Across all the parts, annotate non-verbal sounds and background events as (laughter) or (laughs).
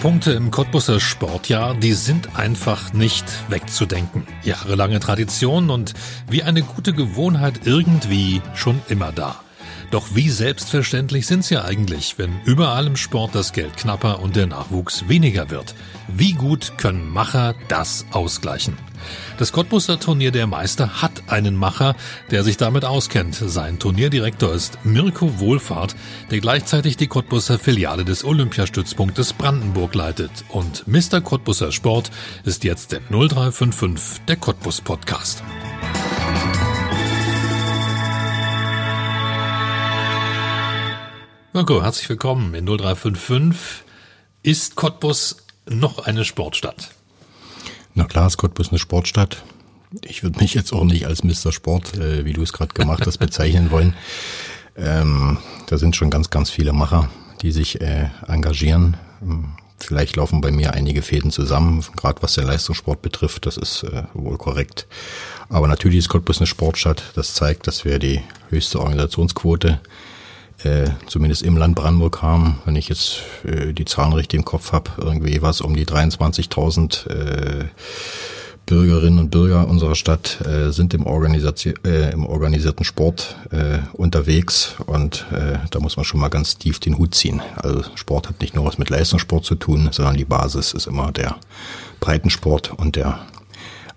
Höhepunkte im Cottbusser Sportjahr, die sind einfach nicht wegzudenken. Jahrelange Tradition und wie eine gute Gewohnheit irgendwie schon immer da. Doch wie selbstverständlich sind sie eigentlich, wenn überall im Sport das Geld knapper und der Nachwuchs weniger wird? Wie gut können Macher das ausgleichen? Das Cottbusser Turnier der Meister hat einen Macher, der sich damit auskennt. Sein Turnierdirektor ist Mirko Wohlfahrt, der gleichzeitig die Cottbusser Filiale des Olympiastützpunktes Brandenburg leitet. Und Mr. Cottbusser Sport ist jetzt der 0355, der Cottbus Podcast. Mirko, herzlich willkommen in 0355. Ist Cottbus noch eine Sportstadt? Na klar, ist Cottbus eine Sportstadt. Ich würde mich jetzt auch nicht als Mr. Sport, äh, wie du es gerade gemacht hast, bezeichnen (laughs) wollen. Ähm, da sind schon ganz, ganz viele Macher, die sich äh, engagieren. Vielleicht laufen bei mir einige Fäden zusammen, gerade was den Leistungssport betrifft, das ist äh, wohl korrekt. Aber natürlich ist Cottbus eine Sportstadt. Das zeigt, dass wir die höchste Organisationsquote äh, zumindest im Land Brandenburg haben, wenn ich jetzt äh, die Zahlen richtig im Kopf habe, irgendwie was um die 23.000 äh, Bürgerinnen und Bürger unserer Stadt äh, sind im, Organisation, äh, im organisierten Sport äh, unterwegs und äh, da muss man schon mal ganz tief den Hut ziehen. Also Sport hat nicht nur was mit Leistungssport zu tun, sondern die Basis ist immer der Breitensport und der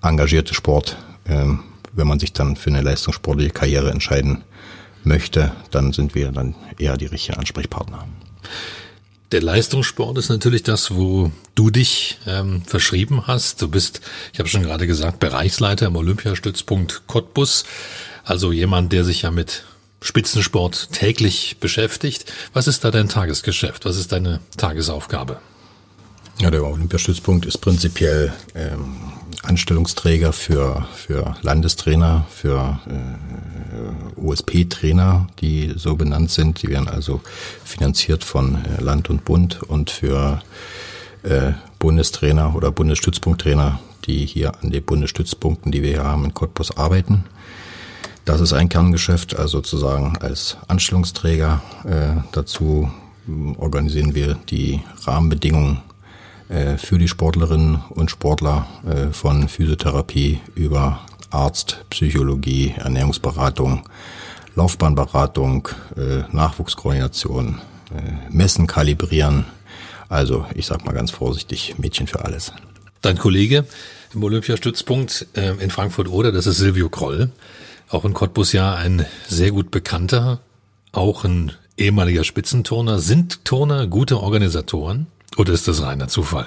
engagierte Sport. Ähm, wenn man sich dann für eine leistungssportliche Karriere entscheiden möchte, dann sind wir dann eher die richtigen Ansprechpartner. Der Leistungssport ist natürlich das, wo du dich ähm, verschrieben hast. Du bist, ich habe schon gerade gesagt, Bereichsleiter im Olympiastützpunkt Cottbus, also jemand, der sich ja mit Spitzensport täglich beschäftigt. Was ist da dein Tagesgeschäft? Was ist deine Tagesaufgabe? Ja, der Olympiastützpunkt ist prinzipiell ähm, Anstellungsträger für, für Landestrainer, für äh, OSP-Trainer, die so benannt sind. Die werden also finanziert von äh, Land und Bund und für äh, Bundestrainer oder Bundesstützpunkttrainer, die hier an den Bundesstützpunkten, die wir hier haben, in Cottbus arbeiten. Das ist ein Kerngeschäft, also sozusagen als Anstellungsträger. Äh, dazu organisieren wir die Rahmenbedingungen für die Sportlerinnen und Sportler äh, von Physiotherapie über Arzt, Psychologie, Ernährungsberatung, Laufbahnberatung, äh, Nachwuchskoordination, Messen kalibrieren. Also ich sag mal ganz vorsichtig, Mädchen für alles. Dein Kollege im Olympiastützpunkt in Frankfurt-Oder, das ist Silvio Kroll, auch in Cottbus ja ein sehr gut bekannter, auch ein ehemaliger Spitzenturner. Sind Turner gute Organisatoren? Oder ist das reiner Zufall?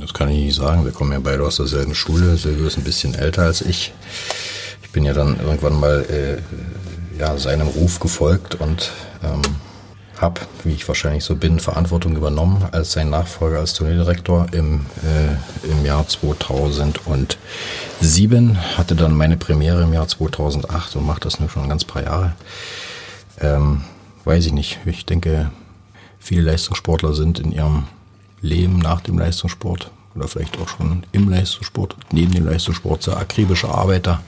Das kann ich nicht sagen. Wir kommen ja beide aus derselben Schule. Silvio ist ein bisschen älter als ich. Ich bin ja dann irgendwann mal äh, ja, seinem Ruf gefolgt und ähm, habe, wie ich wahrscheinlich so bin, Verantwortung übernommen als sein Nachfolger als Turnierdirektor im, äh, im Jahr 2007. Hatte dann meine Premiere im Jahr 2008 und mache das nur schon ganz paar Jahre. Ähm, weiß ich nicht. Ich denke, viele Leistungssportler sind in ihrem Leben nach dem Leistungssport oder vielleicht auch schon im Leistungssport, neben dem Leistungssport sehr akribische Arbeiter,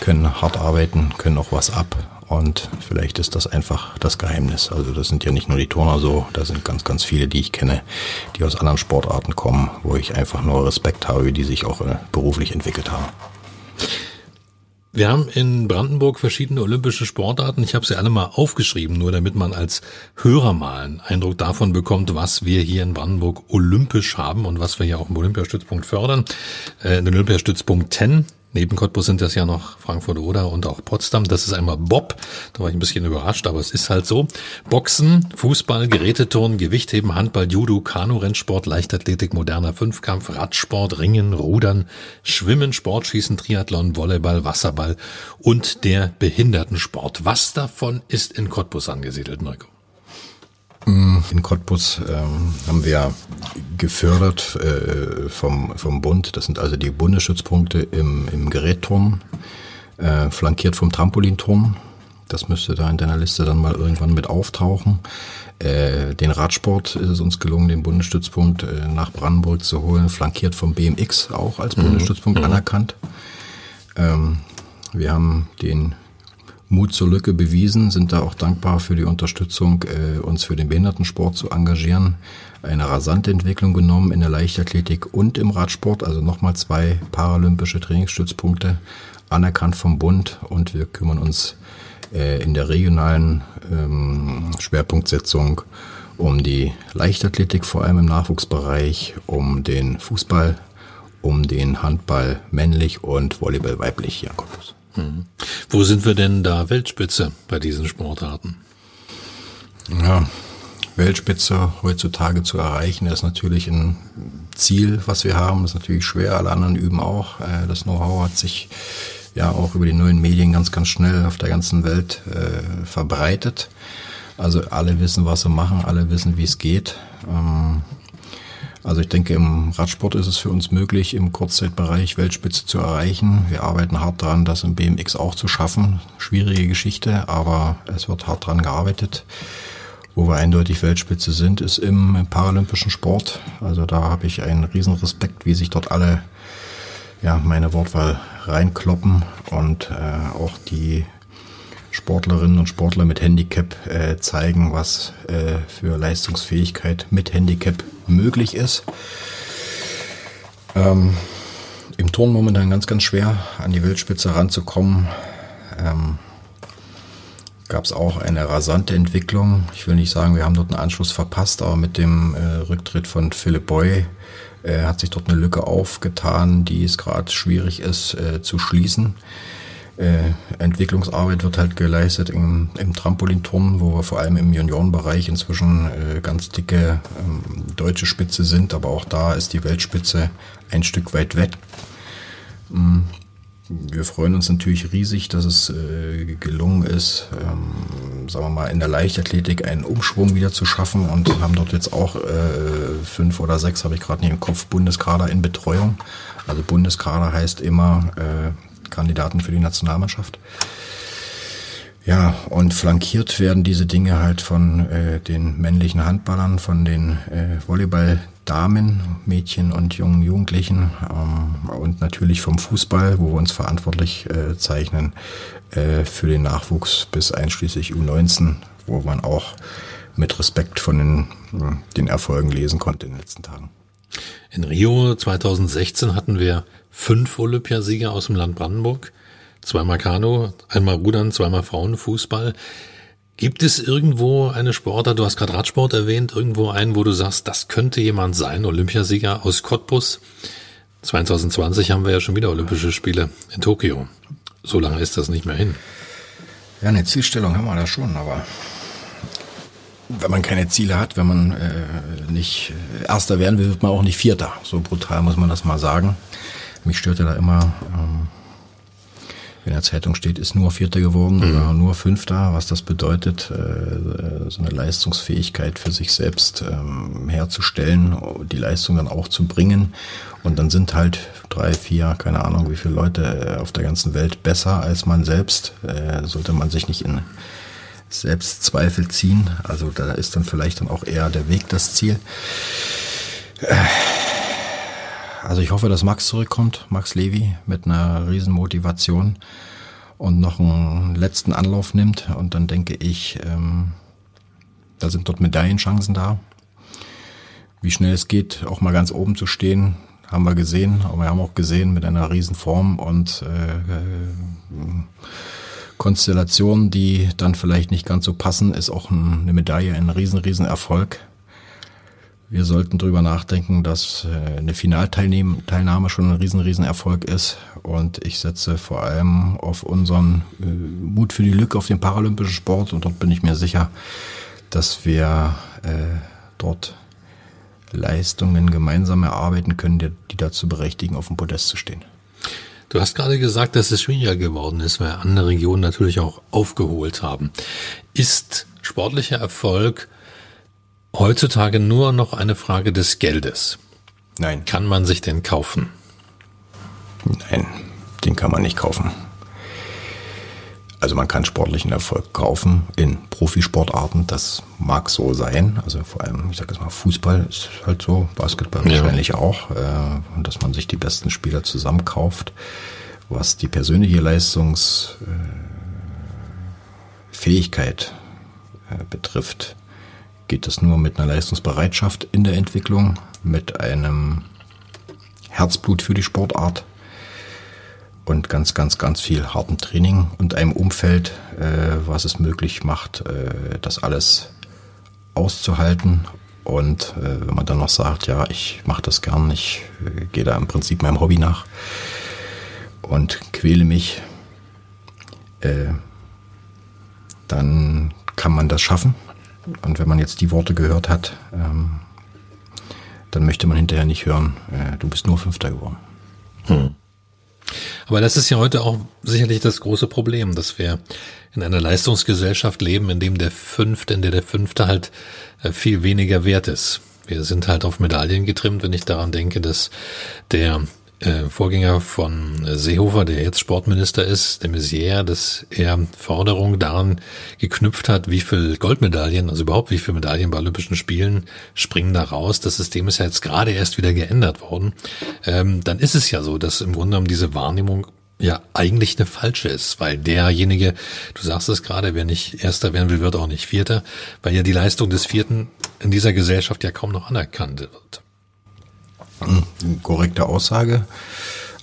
können hart arbeiten, können auch was ab und vielleicht ist das einfach das Geheimnis. Also das sind ja nicht nur die Turner so, da sind ganz, ganz viele, die ich kenne, die aus anderen Sportarten kommen, wo ich einfach nur Respekt habe, die sich auch äh, beruflich entwickelt haben. Wir haben in Brandenburg verschiedene olympische Sportarten. Ich habe sie alle mal aufgeschrieben, nur damit man als Hörer mal einen Eindruck davon bekommt, was wir hier in Brandenburg olympisch haben und was wir hier auch im Olympiastützpunkt fördern. Äh, den Olympiastützpunkt 10 Neben Cottbus sind das ja noch Frankfurt oder und auch Potsdam. Das ist einmal Bob. Da war ich ein bisschen überrascht, aber es ist halt so. Boxen, Fußball, Geräteturnen, Gewichtheben, Handball, Judo, Kanu-Rennsport, Leichtathletik, moderner Fünfkampf, Radsport, Ringen, Rudern, Schwimmen, Sportschießen, Triathlon, Volleyball, Wasserball und der Behindertensport. Was davon ist in Cottbus angesiedelt, Neuko? In Cottbus ähm, haben wir gefördert äh, vom, vom Bund. Das sind also die Bundesstützpunkte im, im Gerätturnen, äh, flankiert vom Trampolinturnen. Das müsste da in deiner Liste dann mal irgendwann mit auftauchen. Äh, den Radsport ist es uns gelungen, den Bundesstützpunkt äh, nach Brandenburg zu holen, flankiert vom BMX auch als mhm. Bundesstützpunkt mhm. anerkannt. Ähm, wir haben den Mut zur Lücke bewiesen, sind da auch dankbar für die Unterstützung, äh, uns für den Behindertensport zu engagieren. Eine rasante Entwicklung genommen in der Leichtathletik und im Radsport, also nochmal zwei paralympische Trainingsstützpunkte, anerkannt vom Bund und wir kümmern uns äh, in der regionalen ähm, Schwerpunktsetzung um die Leichtathletik, vor allem im Nachwuchsbereich, um den Fußball, um den Handball männlich und Volleyball weiblich Cottbus. Mhm. Wo sind wir denn da Weltspitze bei diesen Sportarten? Ja, Weltspitze heutzutage zu erreichen, ist natürlich ein Ziel, was wir haben. Das ist natürlich schwer. Alle anderen üben auch. Äh, das Know-how hat sich ja auch über die neuen Medien ganz, ganz schnell auf der ganzen Welt äh, verbreitet. Also alle wissen, was sie machen, alle wissen, wie es geht. Ähm, also ich denke, im Radsport ist es für uns möglich, im Kurzzeitbereich Weltspitze zu erreichen. Wir arbeiten hart daran, das im BMX auch zu schaffen. Schwierige Geschichte, aber es wird hart daran gearbeitet. Wo wir eindeutig Weltspitze sind, ist im paralympischen Sport. Also da habe ich einen riesen Respekt, wie sich dort alle ja, meine Wortwahl reinkloppen und äh, auch die Sportlerinnen und Sportler mit Handicap äh, zeigen, was äh, für Leistungsfähigkeit mit Handicap möglich ist. Ähm, Im Turn momentan ganz, ganz schwer, an die Weltspitze ranzukommen. Ähm, Gab es auch eine rasante Entwicklung. Ich will nicht sagen, wir haben dort einen Anschluss verpasst, aber mit dem äh, Rücktritt von Philipp Boy äh, hat sich dort eine Lücke aufgetan, die es gerade schwierig ist äh, zu schließen. Äh, Entwicklungsarbeit wird halt geleistet im, im Trampolinturnen, wo wir vor allem im Juniorenbereich inzwischen äh, ganz dicke ähm, deutsche Spitze sind, aber auch da ist die Weltspitze ein Stück weit weg. Mhm. Wir freuen uns natürlich riesig, dass es äh, gelungen ist, ähm, sagen wir mal, in der Leichtathletik einen Umschwung wieder zu schaffen und haben dort jetzt auch äh, fünf oder sechs, habe ich gerade nicht im Kopf, Bundeskader in Betreuung. Also Bundeskader heißt immer äh, Kandidaten für die Nationalmannschaft. Ja, und flankiert werden diese Dinge halt von äh, den männlichen Handballern, von den äh, Volleyball-Damen, Mädchen und jungen Jugendlichen ähm, und natürlich vom Fußball, wo wir uns verantwortlich äh, zeichnen äh, für den Nachwuchs bis einschließlich U19, wo man auch mit Respekt von den, den Erfolgen lesen konnte in den letzten Tagen. In Rio 2016 hatten wir fünf Olympiasieger aus dem Land Brandenburg, zweimal Kanu, einmal Rudern, zweimal Frauenfußball. Gibt es irgendwo eine Sportart, du hast gerade Radsport erwähnt, irgendwo einen, wo du sagst, das könnte jemand sein, Olympiasieger aus Cottbus? 2020 haben wir ja schon wieder Olympische Spiele in Tokio. So lange ist das nicht mehr hin. Ja, eine Zielstellung haben wir da schon, aber wenn man keine Ziele hat, wenn man äh, nicht Erster werden will, wird man auch nicht Vierter. So brutal muss man das mal sagen. Mich störte da immer, ähm, wenn in der Zeitung steht, ist nur Vierter geworden mhm. oder nur Fünfter, was das bedeutet, äh, so eine Leistungsfähigkeit für sich selbst ähm, herzustellen, die Leistung dann auch zu bringen. Und dann sind halt drei, vier, keine Ahnung, wie viele Leute auf der ganzen Welt besser als man selbst. Äh, sollte man sich nicht in Selbstzweifel ziehen. Also da ist dann vielleicht dann auch eher der Weg das Ziel. Äh, also ich hoffe, dass Max zurückkommt, Max Levi, mit einer riesen Motivation und noch einen letzten Anlauf nimmt. Und dann denke ich, ähm, da sind dort Medaillenchancen da. Wie schnell es geht, auch mal ganz oben zu stehen, haben wir gesehen. Aber wir haben auch gesehen mit einer riesen Form und äh, äh, Konstellationen, die dann vielleicht nicht ganz so passen, ist auch eine Medaille ein riesen, riesen Erfolg. Wir sollten drüber nachdenken, dass äh, eine Finalteilnahme schon ein riesen, riesen Erfolg ist. Und ich setze vor allem auf unseren äh, Mut für die Lücke auf den paralympischen Sport. Und dort bin ich mir sicher, dass wir äh, dort Leistungen gemeinsam erarbeiten können, die, die dazu berechtigen, auf dem Podest zu stehen. Du hast gerade gesagt, dass es schwieriger geworden ist, weil andere Regionen natürlich auch aufgeholt haben. Ist sportlicher Erfolg heutzutage nur noch eine Frage des Geldes? Nein. Kann man sich den kaufen? Nein, den kann man nicht kaufen. Also man kann sportlichen Erfolg kaufen in Profisportarten, das mag so sein. Also vor allem, ich sage jetzt mal, Fußball ist halt so, Basketball ja. wahrscheinlich auch, äh, dass man sich die besten Spieler zusammenkauft. Was die persönliche Leistungs, äh, äh, betrifft, geht es nur mit einer Leistungsbereitschaft in der Entwicklung, mit einem Herzblut für die Sportart und ganz, ganz, ganz viel hartem Training und einem Umfeld, äh, was es möglich macht, äh, das alles auszuhalten. Und äh, wenn man dann noch sagt, ja, ich mache das gern, ich äh, gehe da im Prinzip meinem Hobby nach und quäle mich, äh, dann kann man das schaffen. Und wenn man jetzt die Worte gehört hat, ähm, dann möchte man hinterher nicht hören, äh, du bist nur Fünfter geworden. Hm. Aber das ist ja heute auch sicherlich das große Problem, dass wir in einer Leistungsgesellschaft leben, in dem der Fünfte, in der der Fünfte halt äh, viel weniger wert ist. Wir sind halt auf Medaillen getrimmt, wenn ich daran denke, dass der äh, Vorgänger von Seehofer, der jetzt Sportminister ist, de Maizière, dass er Forderungen daran geknüpft hat, wie viel Goldmedaillen, also überhaupt wie viele Medaillen bei Olympischen Spielen springen da raus. Das System ist ja jetzt gerade erst wieder geändert worden. Ähm, dann ist es ja so, dass im Grunde genommen diese Wahrnehmung ja eigentlich eine falsche ist, weil derjenige, du sagst es gerade, wer nicht Erster werden will, wird auch nicht Vierter, weil ja die Leistung des Vierten in dieser Gesellschaft ja kaum noch anerkannt wird. Korrekte Aussage.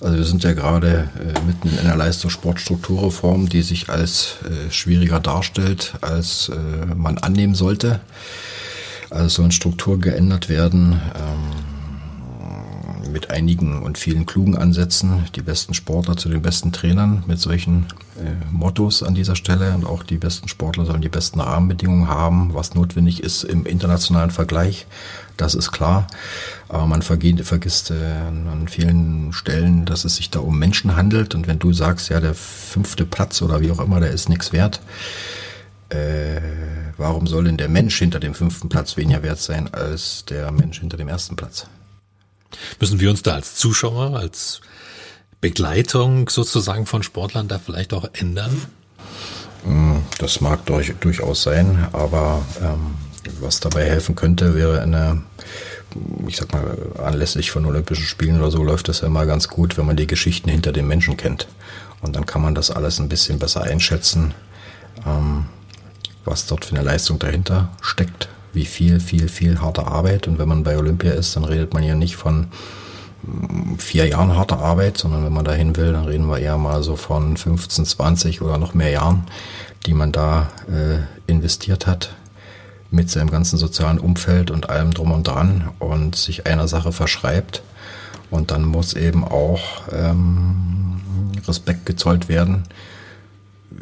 Also wir sind ja gerade äh, mitten in einer Leistungssportstrukturreform, die sich als äh, schwieriger darstellt, als äh, man annehmen sollte. Also sollen Strukturen geändert werden. Ähm, mit einigen und vielen klugen Ansätzen die besten Sportler zu den besten Trainern mit solchen äh, Mottos an dieser Stelle und auch die besten Sportler sollen die besten Rahmenbedingungen haben, was notwendig ist im internationalen Vergleich. Das ist klar. Aber man vergeht, vergisst äh, an vielen Stellen, dass es sich da um Menschen handelt. Und wenn du sagst, ja, der fünfte Platz oder wie auch immer, der ist nichts wert, äh, warum soll denn der Mensch hinter dem fünften Platz weniger wert sein als der Mensch hinter dem ersten Platz? Müssen wir uns da als Zuschauer, als Begleitung sozusagen von Sportlern da vielleicht auch ändern? Hm, das mag durch, durchaus sein, aber ähm, was dabei helfen könnte, wäre eine, ich sag mal, anlässlich von Olympischen Spielen oder so läuft das ja immer ganz gut, wenn man die Geschichten hinter den Menschen kennt. Und dann kann man das alles ein bisschen besser einschätzen, ähm, was dort für eine Leistung dahinter steckt wie viel, viel, viel harte Arbeit. Und wenn man bei Olympia ist, dann redet man ja nicht von mm, vier Jahren harter Arbeit, sondern wenn man dahin will, dann reden wir eher mal so von 15, 20 oder noch mehr Jahren, die man da äh, investiert hat mit seinem ganzen sozialen Umfeld und allem drum und dran und sich einer Sache verschreibt. Und dann muss eben auch ähm, Respekt gezollt werden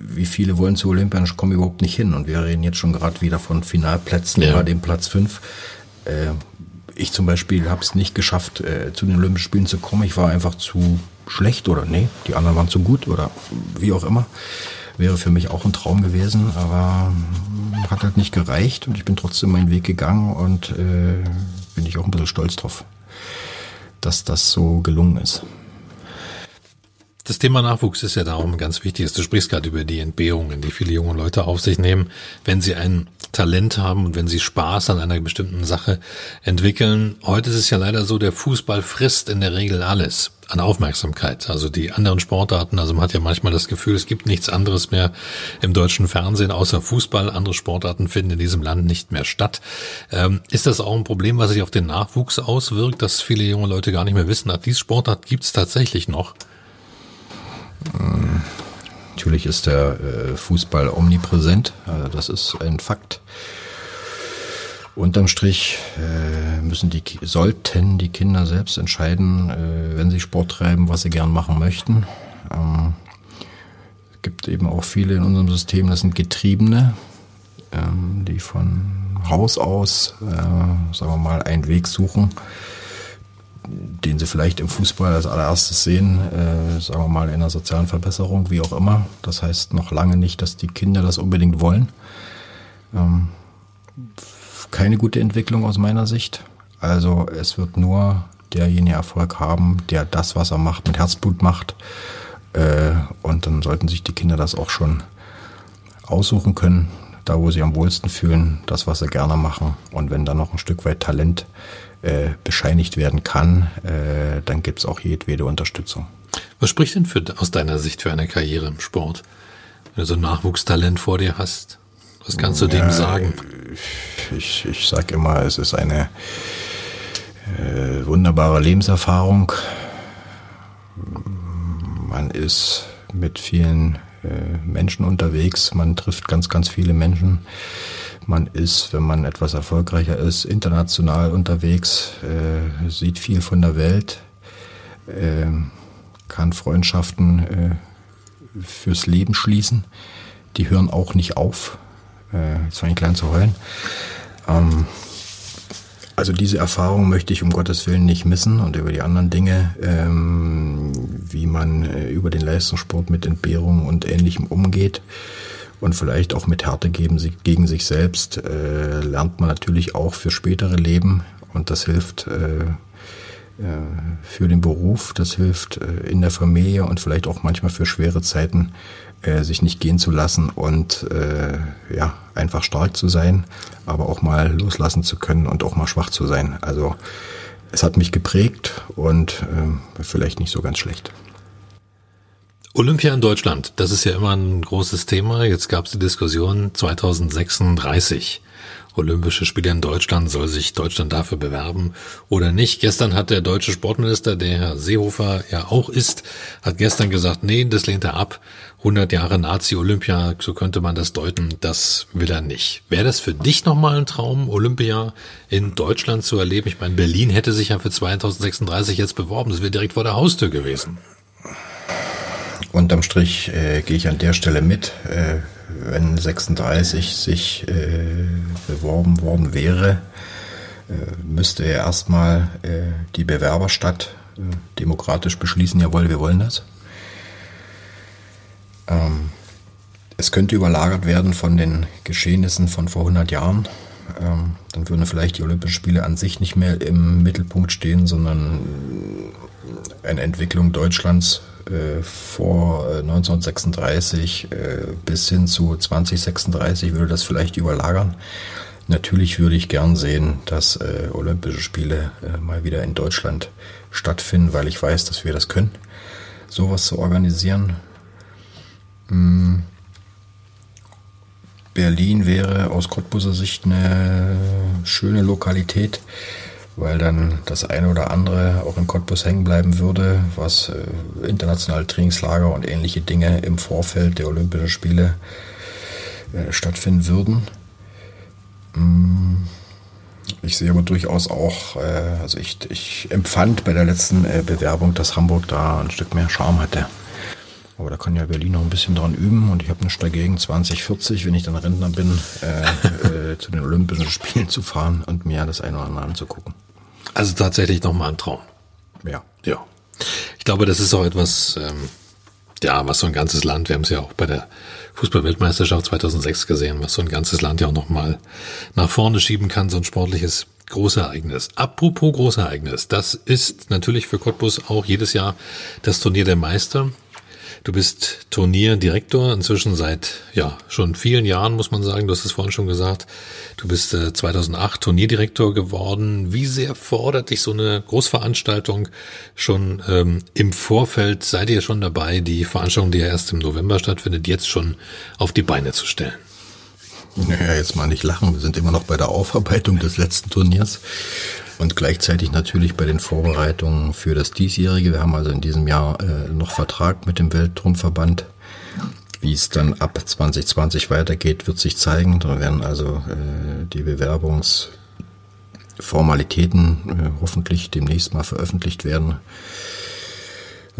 wie viele wollen zu Olympia und kommen überhaupt nicht hin. Und wir reden jetzt schon gerade wieder von Finalplätzen, ja. dem Platz 5. Äh, ich zum Beispiel habe es nicht geschafft, äh, zu den Olympischen Spielen zu kommen. Ich war einfach zu schlecht oder nee, die anderen waren zu gut oder wie auch immer. Wäre für mich auch ein Traum gewesen, aber hat halt nicht gereicht und ich bin trotzdem meinen Weg gegangen und äh, bin ich auch ein bisschen stolz drauf, dass das so gelungen ist. Das Thema Nachwuchs ist ja darum ganz wichtig. Du sprichst gerade über die Entbehrungen, die viele junge Leute auf sich nehmen, wenn sie ein Talent haben und wenn sie Spaß an einer bestimmten Sache entwickeln. Heute ist es ja leider so, der Fußball frisst in der Regel alles an Aufmerksamkeit. Also die anderen Sportarten, also man hat ja manchmal das Gefühl, es gibt nichts anderes mehr im deutschen Fernsehen außer Fußball. Andere Sportarten finden in diesem Land nicht mehr statt. Ähm, ist das auch ein Problem, was sich auf den Nachwuchs auswirkt, dass viele junge Leute gar nicht mehr wissen, ach, diese Sportart gibt es tatsächlich noch? Natürlich ist der äh, Fußball omnipräsent, also das ist ein Fakt. Unterm Strich äh, müssen die sollten die Kinder selbst entscheiden, äh, wenn sie Sport treiben, was sie gern machen möchten. Ähm, es gibt eben auch viele in unserem System, das sind Getriebene, ähm, die von Haus aus, sagen wir mal, einen Weg suchen den sie vielleicht im Fußball als allererstes sehen, äh, sagen wir mal in einer sozialen Verbesserung, wie auch immer. Das heißt noch lange nicht, dass die Kinder das unbedingt wollen. Ähm, keine gute Entwicklung aus meiner Sicht. Also es wird nur derjenige Erfolg haben, der das, was er macht, mit Herzblut macht. Äh, und dann sollten sich die Kinder das auch schon aussuchen können, da wo sie am wohlsten fühlen, das, was sie gerne machen. Und wenn da noch ein Stück weit Talent äh, bescheinigt werden kann, äh, dann gibt es auch jedwede Unterstützung. Was spricht denn für, aus deiner Sicht für eine Karriere im Sport? Wenn du so ein Nachwuchstalent vor dir hast, was kannst du ja, dem sagen? Ich, ich sage immer, es ist eine äh, wunderbare Lebenserfahrung. Man ist mit vielen äh, Menschen unterwegs, man trifft ganz, ganz viele Menschen. Man ist, wenn man etwas erfolgreicher ist, international unterwegs, äh, sieht viel von der Welt, äh, kann Freundschaften äh, fürs Leben schließen. Die hören auch nicht auf. Äh, jetzt fange ich klein zu heulen. Ähm, also diese Erfahrung möchte ich um Gottes Willen nicht missen und über die anderen Dinge, ähm, wie man äh, über den Leistungssport mit Entbehrungen und Ähnlichem umgeht und vielleicht auch mit Härte gegen, gegen sich selbst, äh, lernt man natürlich auch für spätere Leben und das hilft äh, für den Beruf, das hilft äh, in der Familie und vielleicht auch manchmal für schwere Zeiten, äh, sich nicht gehen zu lassen und ja, einfach stark zu sein, aber auch mal loslassen zu können und auch mal schwach zu sein. Also es hat mich geprägt und vielleicht nicht so ganz schlecht. Olympia in Deutschland, das ist ja immer ein großes Thema. Jetzt gab es die Diskussion 2036. Olympische Spiele in Deutschland, soll sich Deutschland dafür bewerben oder nicht? Gestern hat der deutsche Sportminister, der Herr Seehofer ja auch ist, hat gestern gesagt, nee, das lehnt er ab. 100 Jahre Nazi-Olympia, so könnte man das deuten, das will er nicht. Wäre das für dich nochmal ein Traum, Olympia in Deutschland zu erleben? Ich meine, Berlin hätte sich ja für 2036 jetzt beworben, das wäre direkt vor der Haustür gewesen. Unterm Strich äh, gehe ich an der Stelle mit. Äh, wenn 36 sich äh, beworben worden wäre, äh, müsste er erstmal äh, die Bewerberstadt äh, demokratisch beschließen, jawohl, wir wollen das. Ähm, es könnte überlagert werden von den Geschehnissen von vor 100 Jahren. Ähm, dann würden vielleicht die Olympischen Spiele an sich nicht mehr im Mittelpunkt stehen, sondern eine Entwicklung Deutschlands äh, vor 1936 äh, äh, bis hin zu 2036 würde das vielleicht überlagern. Natürlich würde ich gern sehen, dass äh, Olympische Spiele äh, mal wieder in Deutschland stattfinden, weil ich weiß, dass wir das können, sowas zu organisieren. Hm. Berlin wäre aus Cottbuser Sicht eine schöne Lokalität weil dann das eine oder andere auch in Cottbus hängen bleiben würde, was äh, internationale Trainingslager und ähnliche Dinge im Vorfeld der Olympischen Spiele äh, stattfinden würden. Mm, ich sehe aber durchaus auch, äh, also ich, ich empfand bei der letzten Bewerbung, dass Hamburg da ein Stück mehr Charme hatte. Aber da kann ja Berlin noch ein bisschen dran üben und ich habe nichts dagegen, 2040, wenn ich dann Rentner bin, äh, äh, zu den Olympischen Spielen zu fahren und mir das eine oder andere anzugucken. Also tatsächlich nochmal ein Traum. Ja. Ja. Ich glaube, das ist auch etwas, ähm, ja, was so ein ganzes Land, wir haben es ja auch bei der Fußballweltmeisterschaft 2006 gesehen, was so ein ganzes Land ja auch nochmal nach vorne schieben kann, so ein sportliches Großereignis. Apropos Großereignis, das ist natürlich für Cottbus auch jedes Jahr das Turnier der Meister. Du bist Turnierdirektor inzwischen seit ja schon vielen Jahren, muss man sagen. Du hast es vorhin schon gesagt. Du bist äh, 2008 Turnierdirektor geworden. Wie sehr fordert dich so eine Großveranstaltung schon ähm, im Vorfeld? Seid ihr schon dabei, die Veranstaltung, die ja erst im November stattfindet, jetzt schon auf die Beine zu stellen? Naja, jetzt mal nicht lachen. Wir sind immer noch bei der Aufarbeitung des letzten Turniers und gleichzeitig natürlich bei den Vorbereitungen für das diesjährige. Wir haben also in diesem Jahr äh, noch Vertrag mit dem Weltturmverband. Wie es dann ab 2020 weitergeht, wird sich zeigen. Da werden also äh, die Bewerbungsformalitäten äh, hoffentlich demnächst mal veröffentlicht werden.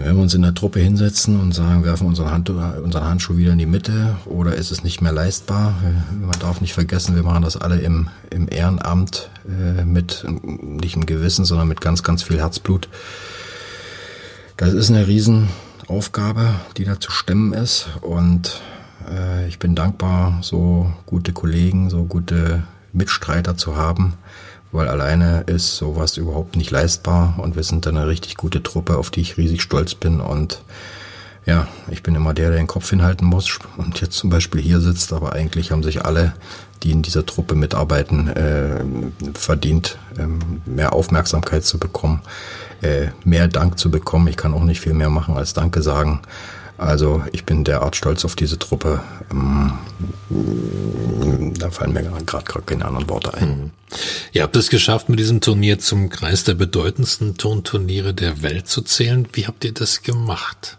Wenn wir uns in der Truppe hinsetzen und sagen, werfen unseren, Hand, unseren Handschuh wieder in die Mitte oder ist es nicht mehr leistbar? Man darf nicht vergessen, wir machen das alle im, im Ehrenamt äh, mit nicht im Gewissen, sondern mit ganz, ganz viel Herzblut. Das ist eine Riesenaufgabe, die da zu stemmen ist und äh, ich bin dankbar, so gute Kollegen, so gute Mitstreiter zu haben weil alleine ist sowas überhaupt nicht leistbar und wir sind dann eine richtig gute Truppe, auf die ich riesig stolz bin und ja, ich bin immer der, der den Kopf hinhalten muss und jetzt zum Beispiel hier sitzt, aber eigentlich haben sich alle, die in dieser Truppe mitarbeiten, äh, verdient, äh, mehr Aufmerksamkeit zu bekommen, äh, mehr Dank zu bekommen. Ich kann auch nicht viel mehr machen als Danke sagen. Also ich bin derart stolz auf diese Truppe. Ähm, da fallen mir gerade keine anderen Worte ein. Mhm. Ihr habt es geschafft, mit diesem Turnier zum Kreis der bedeutendsten Turnturniere der Welt zu zählen. Wie habt ihr das gemacht?